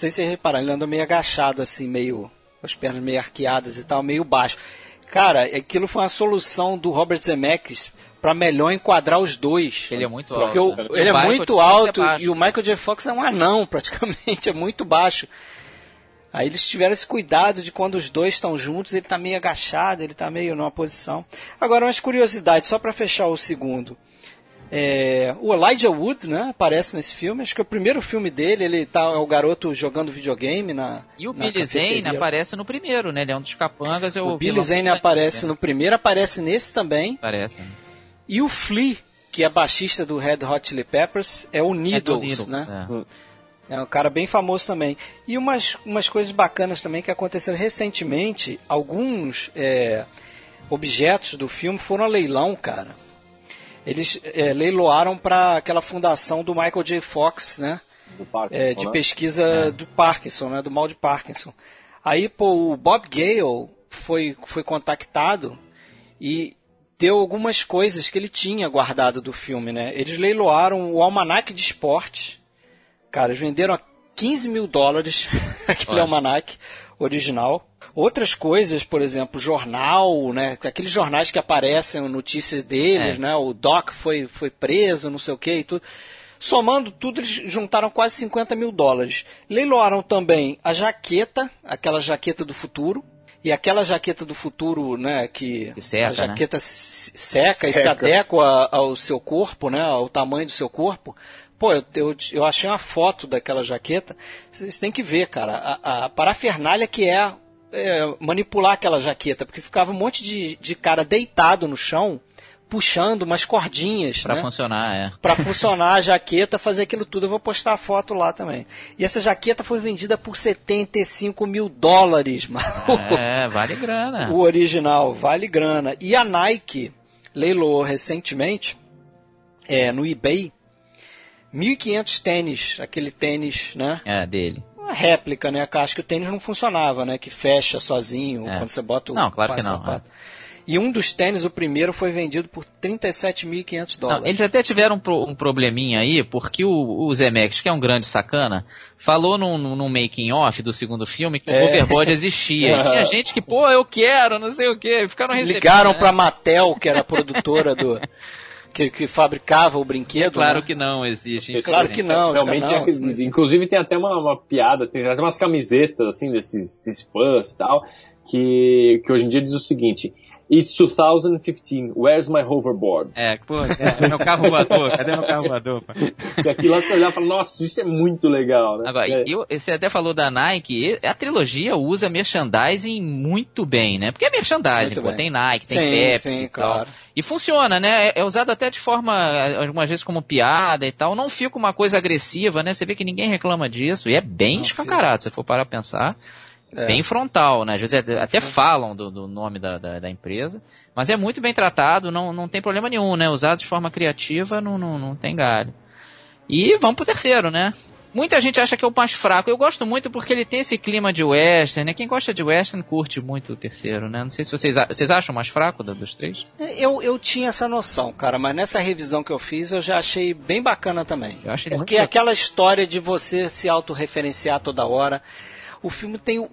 Não sei se vocês repararam, ele anda meio agachado, assim, meio. com as pernas meio arqueadas e tal, meio baixo. Cara, aquilo foi uma solução do Robert Zemeckis pra melhor enquadrar os dois. Ele é muito Porque alto. o- né? ele é O Michael muito alto baixo. e o Michael J. Fox é um anão, praticamente, é muito baixo. Aí eles tiveram esse cuidado de quando os dois estão juntos, ele tá meio agachado, ele tá meio numa posição. Agora, umas curiosidades, só para fechar o segundo. É, o Elijah Wood, né, aparece nesse filme. Acho que é o primeiro filme dele, ele tá é o garoto jogando videogame na E o na Billy Zane cafeteria. aparece no primeiro, né? Ele é um dos capangas. é O Billy Zane aparece É, no primeiro, aparece nesse também. Aparece. né? E o Flea, que é baixista do Red Hot Chili Peppers, é o É Needles, Needles, né? é. É um cara bem famoso também. E umas, umas coisas bacanas também que aconteceram recentemente. Alguns é, objetos do filme foram a leilão, cara. Eles é, leiloaram para aquela fundação do Michael J. Fox, né? É, de né? pesquisa do Parkinson, né? Do mal de Parkinson. Aí, pô, o Bob Gale foi, foi contactado e deu algumas coisas que ele tinha guardado do filme, né? Eles leiloaram o almanac de esporte. Cara, eles venderam a 15 mil dólares aquele Olha. almanac original. Outras coisas, por exemplo, jornal, né? Aqueles jornais que aparecem notícias deles, É. né? O Doc foi, foi preso, não sei o que e tudo. Somando tudo, eles juntaram quase 50 mil dólares. Leiloaram também a jaqueta, aquela jaqueta do futuro. E aquela jaqueta do futuro, né, que, Que seca, a jaqueta se- seca, e se Seca. adequa ao seu corpo, né, ao tamanho do seu corpo, Pô, eu, eu, eu achei uma foto daquela jaqueta. Vocês têm que ver, cara, a, a parafernália que é, é, manipular aquela jaqueta, porque ficava um monte de, de cara deitado no chão, puxando umas cordinhas. Pra né? funcionar, é. Pra funcionar a jaqueta, fazer aquilo tudo. Eu vou postar a foto lá também. E essa jaqueta foi vendida por 75 mil dólares, mano. É, vale grana. O original, vale grana. E a Nike leiloou recentemente, é, no eBay, 1.500 tênis, aquele tênis, né? É, dele. Uma réplica, né? Acho que o tênis não funcionava, né? Que fecha sozinho É. quando você bota o Não, claro que não, sapato. E um dos tênis, o primeiro, foi vendido por 37.500 Não, dólares. eles até tiveram um, pro- um probleminha aí, porque o, o Zemeckis, que é um grande sacana, falou num, num num making off do segundo filme que É. o overboard existia. E tinha gente que, pô, eu quero, não sei o quê. Ficaram recebendo. Ligaram né? pra Mattel, que era a produtora do... Que, que fabricava o brinquedo. Claro né? que não existe. Claro que não, Realmente, cara, não, é- não existe. inclusive tem até uma, uma piada, tem até umas camisetas assim desses, desses fãs e tal, que, que hoje em dia diz o seguinte: It's 2015, where's my hoverboard? É, pô, cadê meu carro voador? Cadê meu carro voador? pô? E aquilo lá você olhar e fala, nossa, isso é muito legal, né? Agora, É. eu, você até falou da Nike, a trilogia usa merchandising muito bem, né? Porque é merchandising, Muito pô, bem. tem Nike, tem Sim, Pepsi sim, e tal. claro. E funciona, né? É- É usado até de forma, algumas vezes como piada e tal. Não fica uma coisa agressiva, né? Você vê que ninguém reclama disso. E é bem Não escancarado, se for parar pra pensar. É. Bem frontal, né? Às vezes até- até falam do, do nome da, da, da empresa. Mas é muito bem tratado, não, não tem problema nenhum, né? Usado de forma criativa, não, não, não tem galho. E vamos pro terceiro, né? Muita gente acha que é o mais fraco. Eu gosto muito porque ele tem esse clima de western, né? Quem gosta de western curte muito o terceiro, né? Não sei se vocês, vocês acham o mais fraco dos três. Eu, eu tinha essa noção, cara, mas nessa revisão que eu fiz eu já achei bem bacana também. Eu acho ele Porque aquela história de você se autorreferenciar toda hora. O filme tem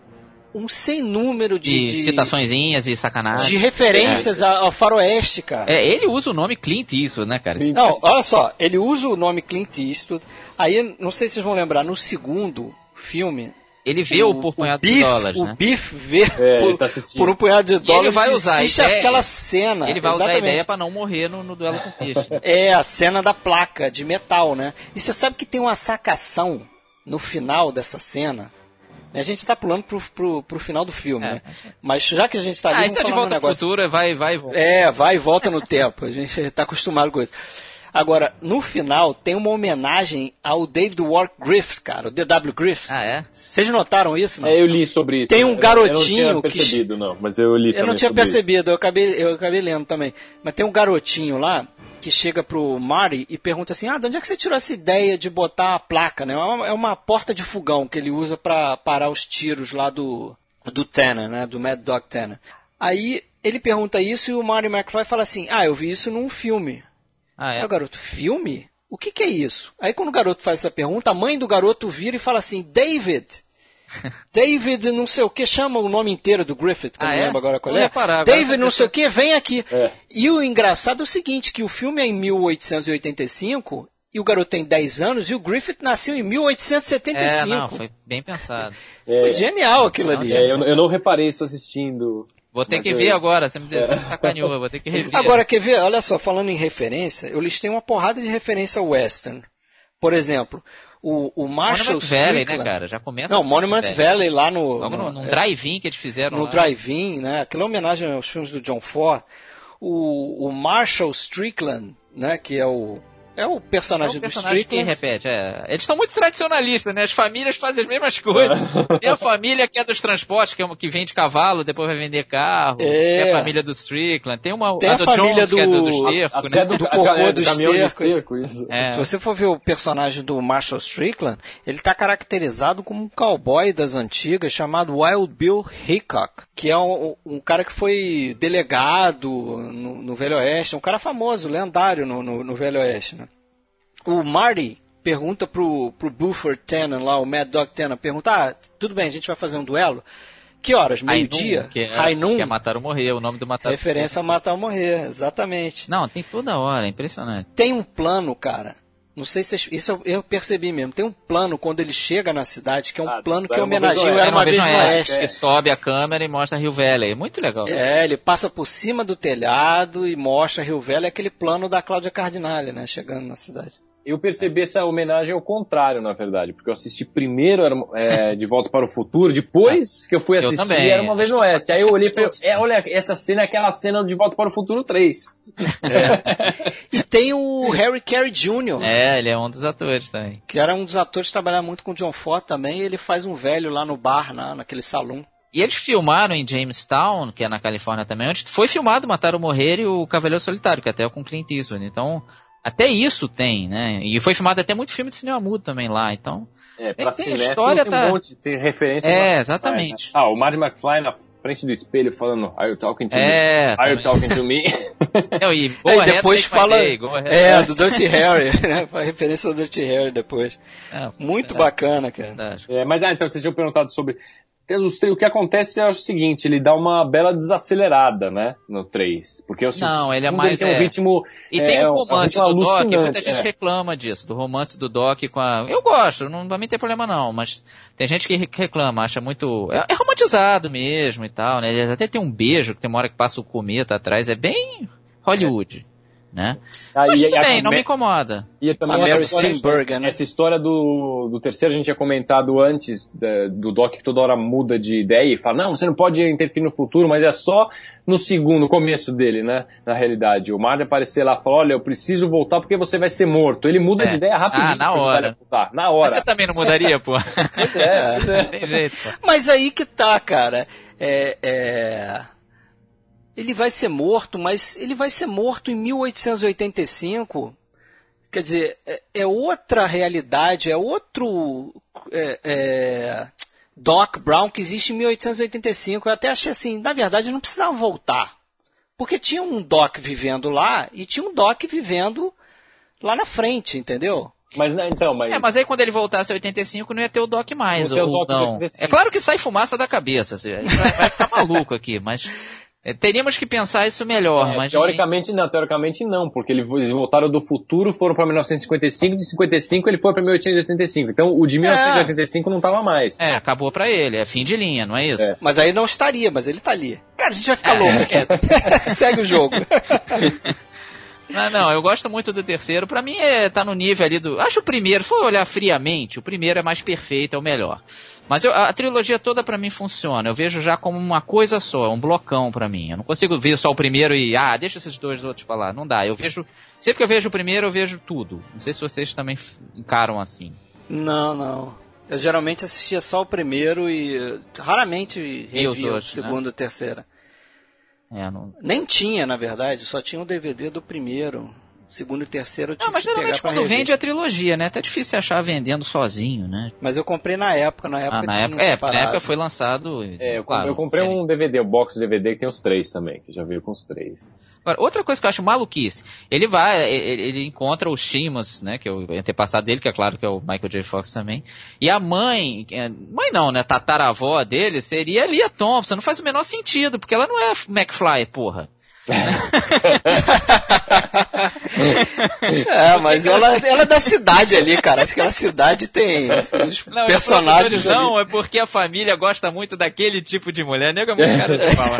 um- sem número de, De, de, citaçõezinhas e sacanagem. de referências a- ao faroeste, cara. É, ele usa o nome Clint Eastwood, né, cara? Clint Não, olha só, ele usa o nome Clint Eastwood. Aí, não sei se vocês vão lembrar, no segundo filme. Ele vê o, por punhado de Biff, dólares, o né? Biff vê É, ele por, tá por um punhado de dólares. vai usar a existe ideia- aquela cena. Ele vai usar a exatamente. ideia pra não morrer no, no duelo com o Fish. É a cena da placa de metal, né? E você sabe que tem uma sacação no final dessa cena. A gente tá pulando pro, pro, pro final do filme, É. né? Mas já que a gente tá ali, ah, isso é de um volta pro negócio. futuro, vai, vai, volta. É, vai e volta no tempo. A gente tá acostumado com isso. Agora, no final, tem uma homenagem ao David Wark Griffith, cara, o D.W. Griffith. Ah, é? Vocês notaram isso? Não? É, eu li sobre isso. Tem um Eu- garotinho Eu não que- tinha percebido, não, mas eu li Eu não tinha isso. percebido, eu acabei, eu acabei lendo também. Mas tem um garotinho lá que chega pro Mari e pergunta assim: Ah, de onde é que você tirou essa ideia de botar a placa, né? É uma, é uma porta de fogão que ele usa para parar os tiros lá do, do Tanner, né? Do Mad Dog Tanner. Aí ele pergunta isso e o Mari McFly fala assim: Ah, eu vi isso num filme. Ah, Aí é? o garoto, filme? O que, que é isso? Aí quando o garoto faz essa pergunta, a mãe do garoto vira e fala assim, David. David não sei o que, chama o nome inteiro do Griffith, que eu Ah, não é? lembro agora qual é. reparar, agora David não sei o que, vem aqui. É. E o engraçado é o seguinte, que o filme é em 1885 e o garoto tem 10 anos e o Griffith nasceu em 1875. É, não, foi bem pensado. Foi genial aquilo ali. É, eu, eu não reparei isso assistindo. Vou ter Mas que eu- ver agora, você me, você me sacaneou, vou ter que rever. Agora, quer ver? Olha só, falando em referência, eu listei uma porrada de referência ao western. Por exemplo, o, o Marshall Monument Valley, Strickland... né, cara? Já começa Não, Monument Valley lá no... Logo no- no, drive-in que eles fizeram no lá. drive-in, né? Aquela homenagem aos filmes do John Ford. O, o Marshall Strickland, né? Que é o é o É personagem, um personagem do Strickland. repete, é. Eles são muito tradicionalistas, né? As famílias fazem as mesmas coisas. Tem a família que é dos transportes, que, é uma, que vende cavalo, depois vai vender carro. É. Tem a família do Strickland. Tem uma Tem a a do família Jones, que é do, do- do esterco, Até né? do, Do é, do caminhão de esterco, esterco, isso. É. Se você for ver o personagem do Marshall Strickland, ele está caracterizado como um cowboy das antigas chamado Wild Bill Hickok, que é um, um cara que foi delegado no, no Velho Oeste, um cara famoso, lendário no, no, no Velho Oeste. Né? O Marty pergunta pro, pro Buford Tannen lá, o Mad Dog Tannen, pergunta, ah, tudo bem, a gente vai fazer um duelo? Que horas? Meio-dia? Que é, que é Matar ou Morrer, o nome do Matar Referência a Matar ou Morrer, exatamente. Não, tem toda hora, é impressionante. Tem um plano, cara. Não sei se vocês- isso eu, eu percebi mesmo. Tem um plano quando ele chega na cidade que é um Ah, plano que Era Uma Vez homenageia o Era É uma vez no Oeste. que sobe a câmera e mostra Rio Valley. É muito legal. É, ele passa por cima do telhado e mostra Rio Velho, é aquele plano da Cláudia Cardinale, né, chegando na cidade. Eu percebi essa homenagem ao contrário, na verdade, porque eu assisti primeiro era, é, De Volta para o Futuro, depois que eu fui Eu assistir também. era Uma Vez no Oeste. Aí eu olhei e falei, é, olha, essa cena é aquela cena de Volta para o Futuro 3. E tem o Harry Carey Jr., É, ele é um dos atores também. que era um dos atores que trabalhava muito com o John Ford também, e ele faz um velho lá no bar, na, naquele salão. E eles filmaram em Jamestown, que é na Califórnia também, onde foi filmado Mataram Morrer e o Cavaleiro Solitário, que até é com Clint Eastwood. Então, até isso tem, né? E foi filmado até muito filme de cinema mudo também lá, então... É, pra Tem- tem história, tem tá- um monte, tem referência. É, lá. exatamente. Ah, o Marty McFly na frente do espelho falando Are you talking to É, me? Are you talking to me? Não, e, É, e depois fala. day. É, do Dirty Harry, né? Faz referência ao Dirty Harry depois. É, Muito é, bacana, cara. É, mas, ah, então, vocês tinham perguntado sobre... O que acontece é o seguinte, ele dá uma bela desacelerada, né, no 3. Porque o Não, ele é mais, tem um é. ritmo... E é, tem é o um- romance é um do Doc, muita gente é. reclama disso, do romance do Doc com a... Eu gosto, não vai me ter problema não, mas tem gente que re- reclama, acha muito... É, é romantizado mesmo e tal, né? Ele até tem um beijo, que tem uma hora que passa o cometa atrás, é bem Hollywood, né? Ah, Mas e- tudo e a- bem, não me incomoda. E também A essa Mary história- né? Essa história do, do terceiro a gente tinha comentado antes da- do Doc que toda hora muda de ideia e fala, não, você não pode interferir no futuro, mas é só no segundo, no começo dele, né? Na realidade. O Marty aparecer lá e fala, olha, eu preciso voltar porque você vai ser morto. Ele muda É. de ideia rapidinho. Ah, na hora. Na Mas hora. Você também não mudaria, pô? É, é. tem jeito, pô. Mas aí que tá, cara. É, é, Ele vai ser morto, mas ele vai ser morto em 1885. Quer dizer, é, é outra realidade, é outro é, é, Doc Brown que existe em 1885. Eu até achei assim, na verdade, não precisava voltar. Porque tinha um Doc vivendo lá e tinha um Doc vivendo lá na frente, entendeu? Mas, né, então, mas... É, mas aí quando ele voltasse em 85 não ia ter o Doc mais, Não ia ter o ou Doc não. 85. É claro que sai fumaça da cabeça, assim, a vai, vai ficar maluco aqui, mas teríamos que pensar isso melhor, É, mas teoricamente não, teoricamente não, porque ele- eles voltaram do futuro, foram para 1955, de 55 ele foi para 1885. Então o de 1985 não tava mais. É, acabou pra ele, é fim de linha, não é isso? É. Mas aí não estaria, mas ele tá ali. Cara, a gente vai ficar É, louco aqui. Segue o jogo. Não, não, eu gosto muito do terceiro. Pra mim é, tá no nível ali do. Acho o primeiro, se for olhar friamente, o primeiro é mais perfeito, é o melhor. Mas eu- a, trilogia toda pra mim funciona. Eu vejo já como uma coisa só, é um blocão pra mim. Eu não consigo ver só o primeiro e ah, deixa esses dois outros falar. Não dá. Eu vejo sempre que eu vejo o primeiro, eu vejo tudo. Não sei se vocês também encaram assim. Não, não. Eu geralmente assistia só o primeiro e raramente E os revia o né? segundo e o terceiro. É, não... Nem tinha, na verdade, só tinha o DVD do primeiro. Segundo e terceiro eu tive Não, mas que pegar geralmente quando vende a trilogia, né? Até difícil achar vendendo sozinho, né? Mas eu comprei na época, na época Ah, na tinha época, é, na época foi lançado. É, eu, claro, eu comprei um DVD, o box DVD que tem os três também, que já veio com os três. Agora, outra coisa que eu acho maluquice, ele vai, ele, ele encontra o Shimas, né, que é o antepassado dele, que é claro que é o Michael J. Fox também, e a mãe, é, mãe não, né, tataravó dele seria Lia Thompson, não faz o menor sentido, porque ela não é McFly, porra. É, mas ela, ela é da cidade ali, cara. Acho que aquela cidade tem os Não, personagens. Não, é porque a família gosta muito daquele tipo de mulher, nego é muito cara de falar.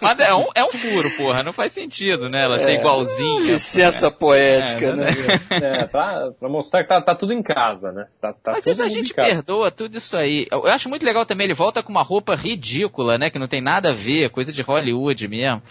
Mas é um, é um furo, porra, não faz sentido, né, ela ser igualzinha. Licença poética, É, né? É, pra, pra mostrar que tá, tá tudo em casa, né? Tá, tá Mas isso a gente perdoa tudo isso aí. Eu eu acho muito legal também, ele volta com uma roupa ridícula, né? Que não tem nada a ver, coisa de Hollywood mesmo.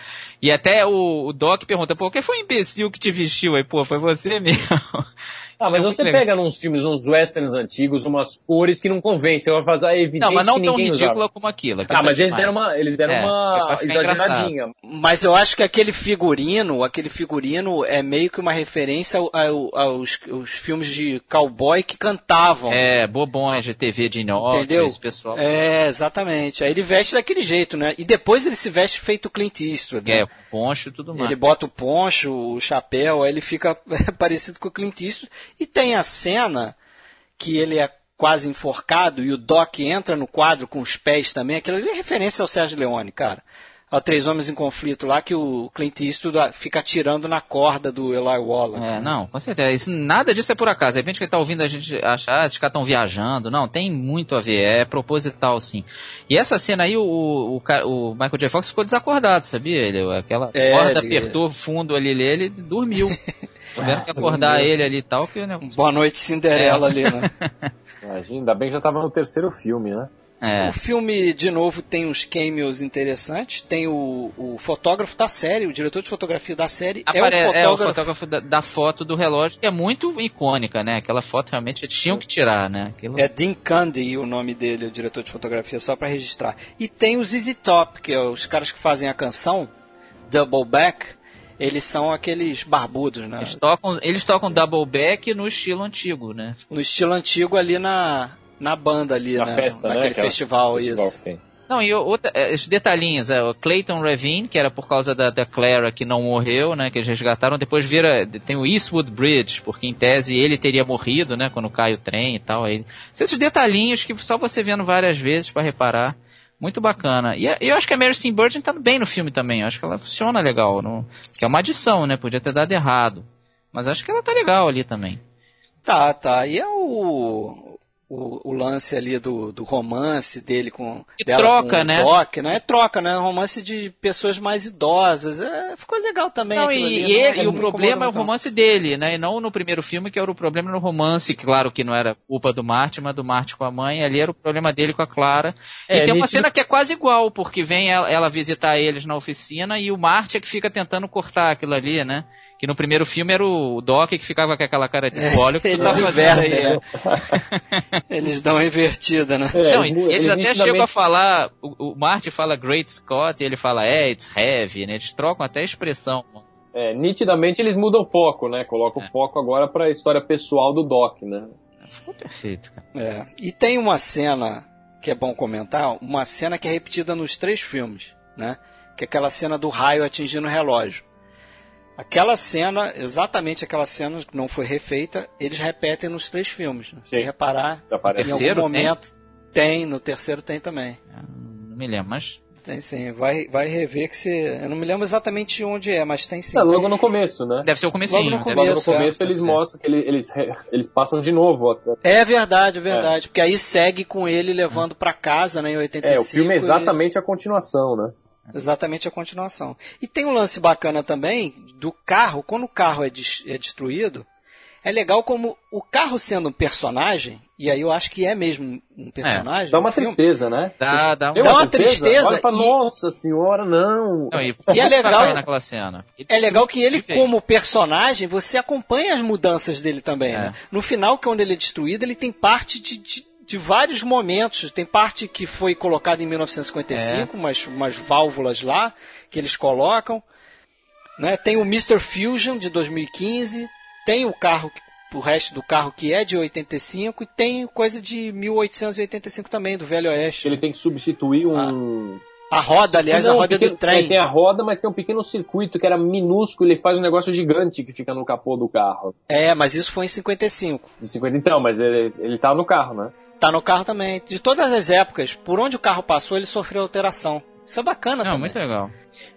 E até o, o Doc pergunta, pô, quem foi o imbecil que te vestiu aí? Pô, foi você mesmo. Ah, mas É você legal. pega nos filmes, uns westerns antigos, umas cores que não convencem. Eu falo, ah, é evidente Não, mas não que tão ninguém usava. ridícula como aquilo. aquilo Ah, mas eles deram uma, eles deram É, uma exageradinha. Mas eu acho que aquele figurino, aquele figurino é meio que uma referência ao- ao- aos, aos filmes de cowboy que cantavam. É, bobões de TV de Entendeu? esse pessoal. É, exatamente. Aí ele veste daquele jeito, né? E depois ele se veste feito Clint Eastwood. né? É, poncho e tudo mais. Ele bota o poncho, o chapéu, aí ele fica parecido com o Clint Eastwood. E tem a cena que ele é quase enforcado e o Doc entra no quadro com os pés também. Aquilo ali é referência ao Sérgio Leone, cara. Ao Três Homens em Conflito lá, que o Clint Eastwood fica atirando na corda do Eli Waller. É, não, com certeza. Isso, nada disso é por acaso. De repente que ele tá ouvindo a gente achar, ah, esses caras estão viajando. Não, tem muito a ver, é proposital, sim. E essa cena aí, o, o, o Michael J. Fox ficou desacordado, sabia? Ele, aquela É, corda ele- apertou fundo ali, ele, ele dormiu. Tiveram que acordar ele ali e tal, que né, Boa noite, Cinderela É. ali, né? Imagina, ainda bem que já tava no terceiro filme, né? É. O filme, de novo, tem uns cameos interessantes. Tem o, o fotógrafo da série, o diretor de fotografia da série. Apare- é o é o fotógrafo. fotógrafo da, da foto do relógio, que é muito icônica, né? Aquela foto realmente tinham que tirar, né? Aquilo... É Dean Candy o nome dele, o diretor de fotografia, só pra registrar. E tem o ZZ Top, que é os caras que fazem a canção, Double Back, eles são aqueles barbudos, né? Eles tocam, eles tocam double back no estilo antigo, né? No estilo antigo ali na, na banda ali, Na né? festa, né? Naquele Aquela festival, festival isso. que tem. Não, e outra, é, esses detalhinhos, é, o Clayton Ravine, que era por causa da, da Clara que não morreu, né, que eles resgataram, depois vira, tem o Eastwood Bridge, porque em tese ele teria morrido, né, quando cai o trem e tal, aí, esses detalhinhos que só você vendo várias vezes pra reparar, muito bacana. E eu acho que a Mary Steenburgen tá bem no filme também, eu acho que ela funciona legal, não, que é uma adição, né, podia ter dado errado, mas acho que ela tá legal ali também. Tá, tá. E é o, o, o lance ali do, do romance dele com. E dela troca, com o né? Doc, né? É troca, né? Romance de pessoas mais idosas. É, ficou legal também. Não, e, ali, e não- ele- não e o problema é o romance dele, né? E não no primeiro filme, que era o problema no romance, claro que não era culpa do Marty, mas do Marty com a mãe, ali era o problema dele com a Clara. É, e tem uma cena que é quase igual, porque vem ela, ela visitar eles na oficina e o Marty é que fica tentando cortar aquilo ali, né? Que no primeiro filme era o Doc que ficava com aquela cara de óleo que Eles tá invertem, aí, né? Eles dão uma invertida, né? É, Não, eles, eles, até nitidamente- chegam a falar, o, o Marty fala Great Scott e ele fala, é, it's heavy, né? Eles trocam até a expressão. É, nitidamente eles mudam o foco, né? Colocam É. o foco agora pra história pessoal do Doc, né? Ficou perfeito, cara. É. E tem uma cena que é bom comentar, uma cena que é repetida nos três filmes, né? Que é aquela cena do raio atingindo o relógio. Aquela cena, exatamente aquela cena que não foi refeita, eles repetem nos três filmes. né? Se reparar, aparece. em algum momento tem, no terceiro tem também. Não me lembro, mas Tem sim, vai, vai rever que você. Eu não me lembro exatamente onde é, mas tem sim. É, logo no começo, né? deve ser o comecinho. Logo no deve Logo ser- no Isso, é. começo eles mostram que ele- eles, re- eles passam de novo. até- É verdade, é verdade. Porque aí segue com ele levando pra casa, né, em 85. É, o filme é e- exatamente a continuação, né? Exatamente a continuação. E tem um lance bacana também do carro, quando o carro é, des- é destruído, é legal como o carro sendo um personagem, e aí eu acho que é mesmo um personagem. Dá uma tristeza, né? Dá, dá um... Deu Dá uma tristeza Olha e fala, e- nossa senhora, não. Não, e, E é legal- naquela cena. É legal que ele, como personagem, você acompanha as mudanças dele também, É. né? No final, quando ele é destruído, ele tem parte de, de, de vários momentos. Tem parte que foi colocada em 1955, É. umas, umas válvulas lá que eles colocam. Né? Tem o Mr. Fusion de 2015, tem o carro, o resto do carro que é de 85 e tem coisa de 1885 também, do Velho Oeste. Ele tem que substituir um. A roda, aliás, Não, a um roda pequeno- do trem. é, tem a roda, mas tem um pequeno circuito que era minúsculo. Ele faz um negócio gigante que fica no capô do carro. É, mas isso foi em 55. De 50 então, mas ele, ele tá no carro, né? Tá no carro também. De todas as épocas, por onde o carro passou, ele sofreu alteração. Isso é bacana Não, também. muito legal.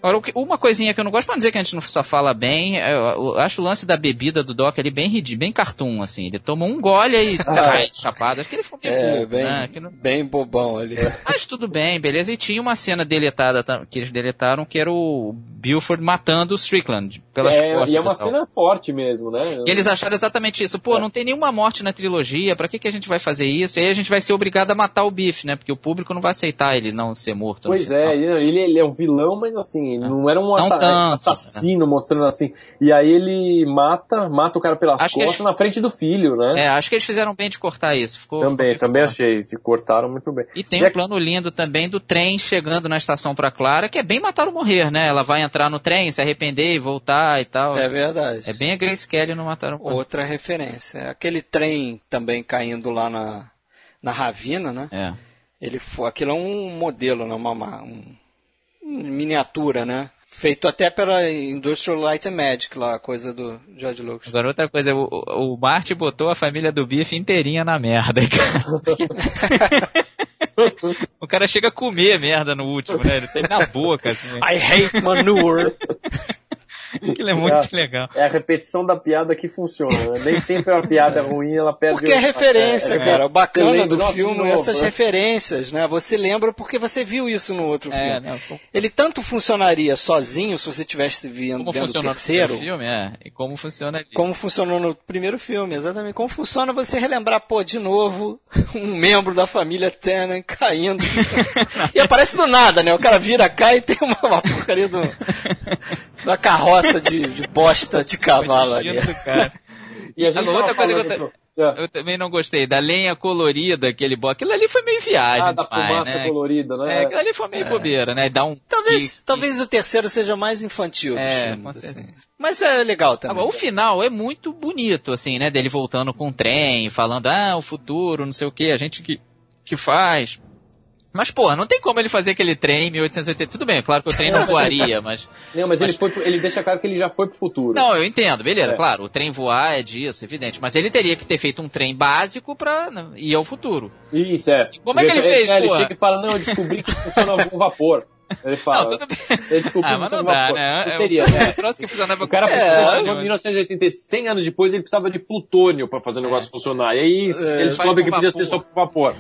Agora, uma coisinha que eu não gosto, pra não dizer que a gente não só fala bem, eu, eu acho o lance da bebida do Doc ali bem ridículo, bem cartoon, assim. Ele toma um gole e cai chapado. Acho que ele foi meio É, bobo, bem, né? Que não- bem bobão ali. Mas tudo bem, beleza. E tinha uma cena deletada que eles deletaram, que era o Buford matando o Strickland pelas É, costas. e é uma tal. cena forte mesmo, né? E eles acharam exatamente isso. Pô, não tem nenhuma morte na trilogia, pra que, que a gente vai fazer isso? E aí a gente vai ser obrigado a matar o Biff, né? Porque o público não vai aceitar ele não ser morto. no Pois é, ele, ele é um vilão, mas assim, não era um Não assa- tanto, assassino mostrando assim. E aí ele mata, mata o cara pelas Acho costas eles- na frente do filho, né? É, acho que eles fizeram bem de cortar isso. Ficou, também, ficou também achei. Se cortaram muito bem. E tem E um é- plano lindo também do trem chegando na estação pra Clara, que é bem matar ou morrer, né? Ela vai entrar no trem, se arrepender e voltar e tal. É verdade. É bem a Grace Kelly no Matar ou Morrer. Outra referência. É Aquele trem também caindo lá na, na Ravina, né? É. Ele foi, aquilo é um modelo, né? uma, uma um, um miniatura, né? Feito até pela Industrial Light and Magic, lá, a coisa do George Lucas. Agora outra coisa, o, o o Marty botou a família do Biff inteirinha na merda, cara. o cara chega a comer merda no último, né? Ele tem na boca, assim. I hate manure. Aquilo é muito É. legal. É a repetição da piada que funciona. né? Nem sempre a piada é ruim, ela perde Porque é o- referência, é, cara. O bacana do filme novo, é essas né? referências, né? Você lembra porque você viu isso no outro É, filme. como Ele tanto funcionaria sozinho se você tivesse vindo como vendo o terceiro, filme, é, e como funciona ali. como funcionou no primeiro filme, exatamente. Como funciona você relembrar, pô, de novo, um membro da família Tannen caindo. e aparece do nada, né? O cara vira cá e tem uma, uma porcaria do, da carroça de, de bosta de cavalo ali. Cara. E a gente Agora, outra coisa que eu é. Eu também não gostei da lenha colorida, aquele bloco. Aquilo ali foi meio viagem. Ah, da demais, fumaça né? colorida, né? É, aquilo ali foi meio bobeira, né? Dá um. Talvez, pique. talvez o terceiro seja mais infantil É, filmes, assim. Mas é legal também. Agora, o final é muito bonito, assim, né? Dele voltando com o trem, falando, ah, o futuro, não sei o que, a gente que, que faz. Mas, porra, não tem como ele fazer aquele trem em 1880. Tudo bem, é claro que o trem não voaria, mas. Não, mas, Mas- Ele, foi pro- ele deixa claro que ele já foi pro futuro. Não, eu entendo, beleza, É. claro, o trem voar é disso, evidente. Mas ele teria que ter feito um trem básico pra né, ir ao futuro. Isso, é. Como é que ele fez, é, Ele porra? chega e fala, não, eu descobri que funciona com vapor. Ele fala. Não, tudo bem. Ele descobriu Ah, mas não dá, né? É teria, um né? que funcionava O cara precisava, É, em 1980, 100 anos depois, ele precisava de plutônio pra fazer o negócio funcionar. E aí É, ele descobre que podia ser só por vapor.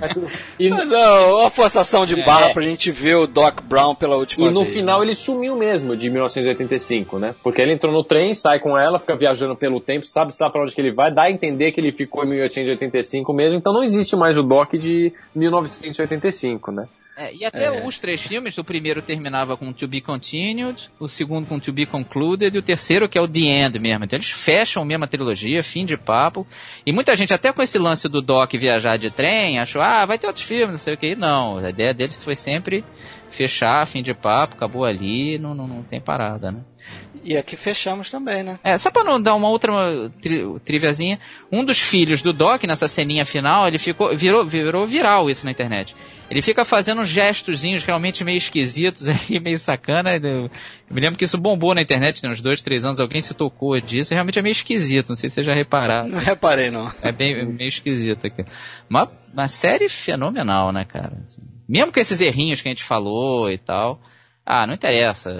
Mas, e, Mas é uma forçação de barra É. pra gente ver o Doc Brown pela última e no vez. final ele sumiu mesmo, de 1985, né? Porque ele entrou no trem, sai com ela, fica viajando pelo tempo, sabe sabe pra onde que ele vai, dá a entender que ele ficou em 1885 mesmo, então não existe mais o Doc de 1985, né? É, e até os três filmes, o primeiro terminava com To Be Continued, o segundo com To Be Concluded, e o terceiro que é o The End mesmo. Então eles fecham mesmo a trilogia, fim de papo. E muita gente, até com esse lance do Doc viajar de trem, achou, ah, vai ter outros filmes, não sei o que. Não, a ideia deles foi sempre fechar, fim de papo, acabou ali, não, não, não tem parada, né? E aqui fechamos também, né? É, só pra não dar uma outra tri, triviazinha, um dos filhos do Doc, nessa ceninha final, ele ficou, virou, virou viral isso na internet. Ele fica fazendo uns gestozinhos realmente meio esquisitos ali, meio sacana. Eu, eu me lembro que isso bombou na internet, tem uns dois, três anos, alguém se tocou disso, e realmente é meio esquisito, não sei se vocês já repararam. Não reparei, não. É bem, meio esquisito aqui. Uma, uma série fenomenal, né, cara? Mesmo com esses errinhos que a gente falou e tal. Ah, não interessa.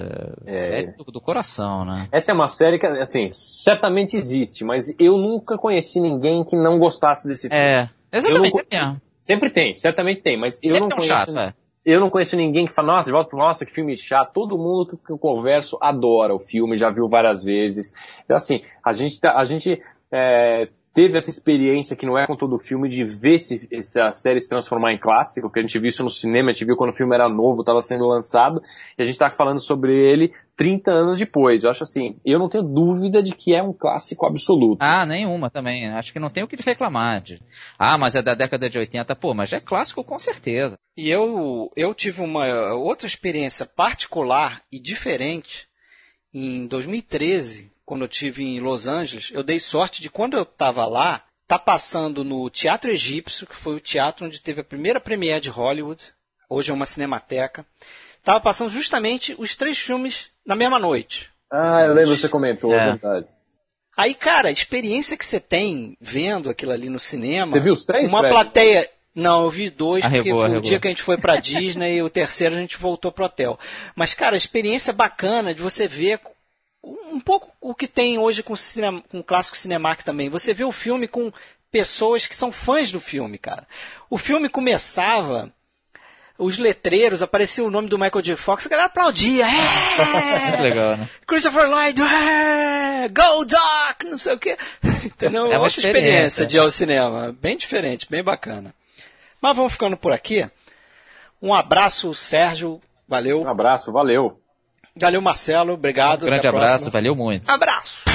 É. Série do, do coração, né? Essa é uma série que, assim, certamente existe, mas eu nunca conheci ninguém que não gostasse desse filme. É, exatamente, Eu é mesmo. Sempre tem, certamente tem, mas eu Sempre não conheço. chato, é. Eu não conheço ninguém que fala, nossa, volta, nossa, que filme chato. Todo mundo que, que eu converso adora o filme, já viu várias vezes. Então, assim, a gente, tá- a gente é, teve essa experiência que não é com todo o filme de ver esse, essa série se transformar em clássico, que a gente viu isso no cinema, a gente viu quando o filme era novo, estava sendo lançado, e a gente tá falando sobre ele 30 anos depois. Eu acho assim, eu não tenho dúvida de que é um clássico absoluto. Ah, nenhuma também. Acho que não tem o que reclamar. De... Ah, mas é da década de 80. Pô, mas é clássico com certeza. E eu, eu tive uma outra experiência particular e diferente em 2013, quando eu tive em Los Angeles. Eu dei sorte de quando eu estava lá, tá passando no Teatro Egípcio, que foi o teatro onde teve a primeira premiere de Hollywood. Hoje é uma cinemateca. Tava passando justamente os três filmes na mesma noite. Ah, eu lembro que você comentou, é É. verdade. Aí, cara, a experiência que você tem vendo aquilo ali no cinema. Você viu os três, Uma Fred? plateia. Não, eu vi dois, porque Arregou, foi o arregou. dia que a gente foi pra Disney e o terceiro a gente voltou pro hotel. Mas, cara, a experiência bacana de você ver um pouco o que tem hoje com, o cinema, com o clássico Cinemark também. Você vê o filme com pessoas que são fãs do filme, cara. O filme começava os letreiros, aparecia o nome do Michael J. Fox, a galera aplaudia. É! Muito legal, né? Christopher Lloyd, é! Go Doc, não sei o quê. Entendeu? É uma Outra experiência experiência. de ir ao cinema. Bem diferente, bem bacana. Mas vamos ficando por aqui. Um abraço, Sérgio. Valeu. Um abraço, valeu. Valeu, Marcelo. Obrigado. Um grande abraço, próxima. valeu muito. Abraço.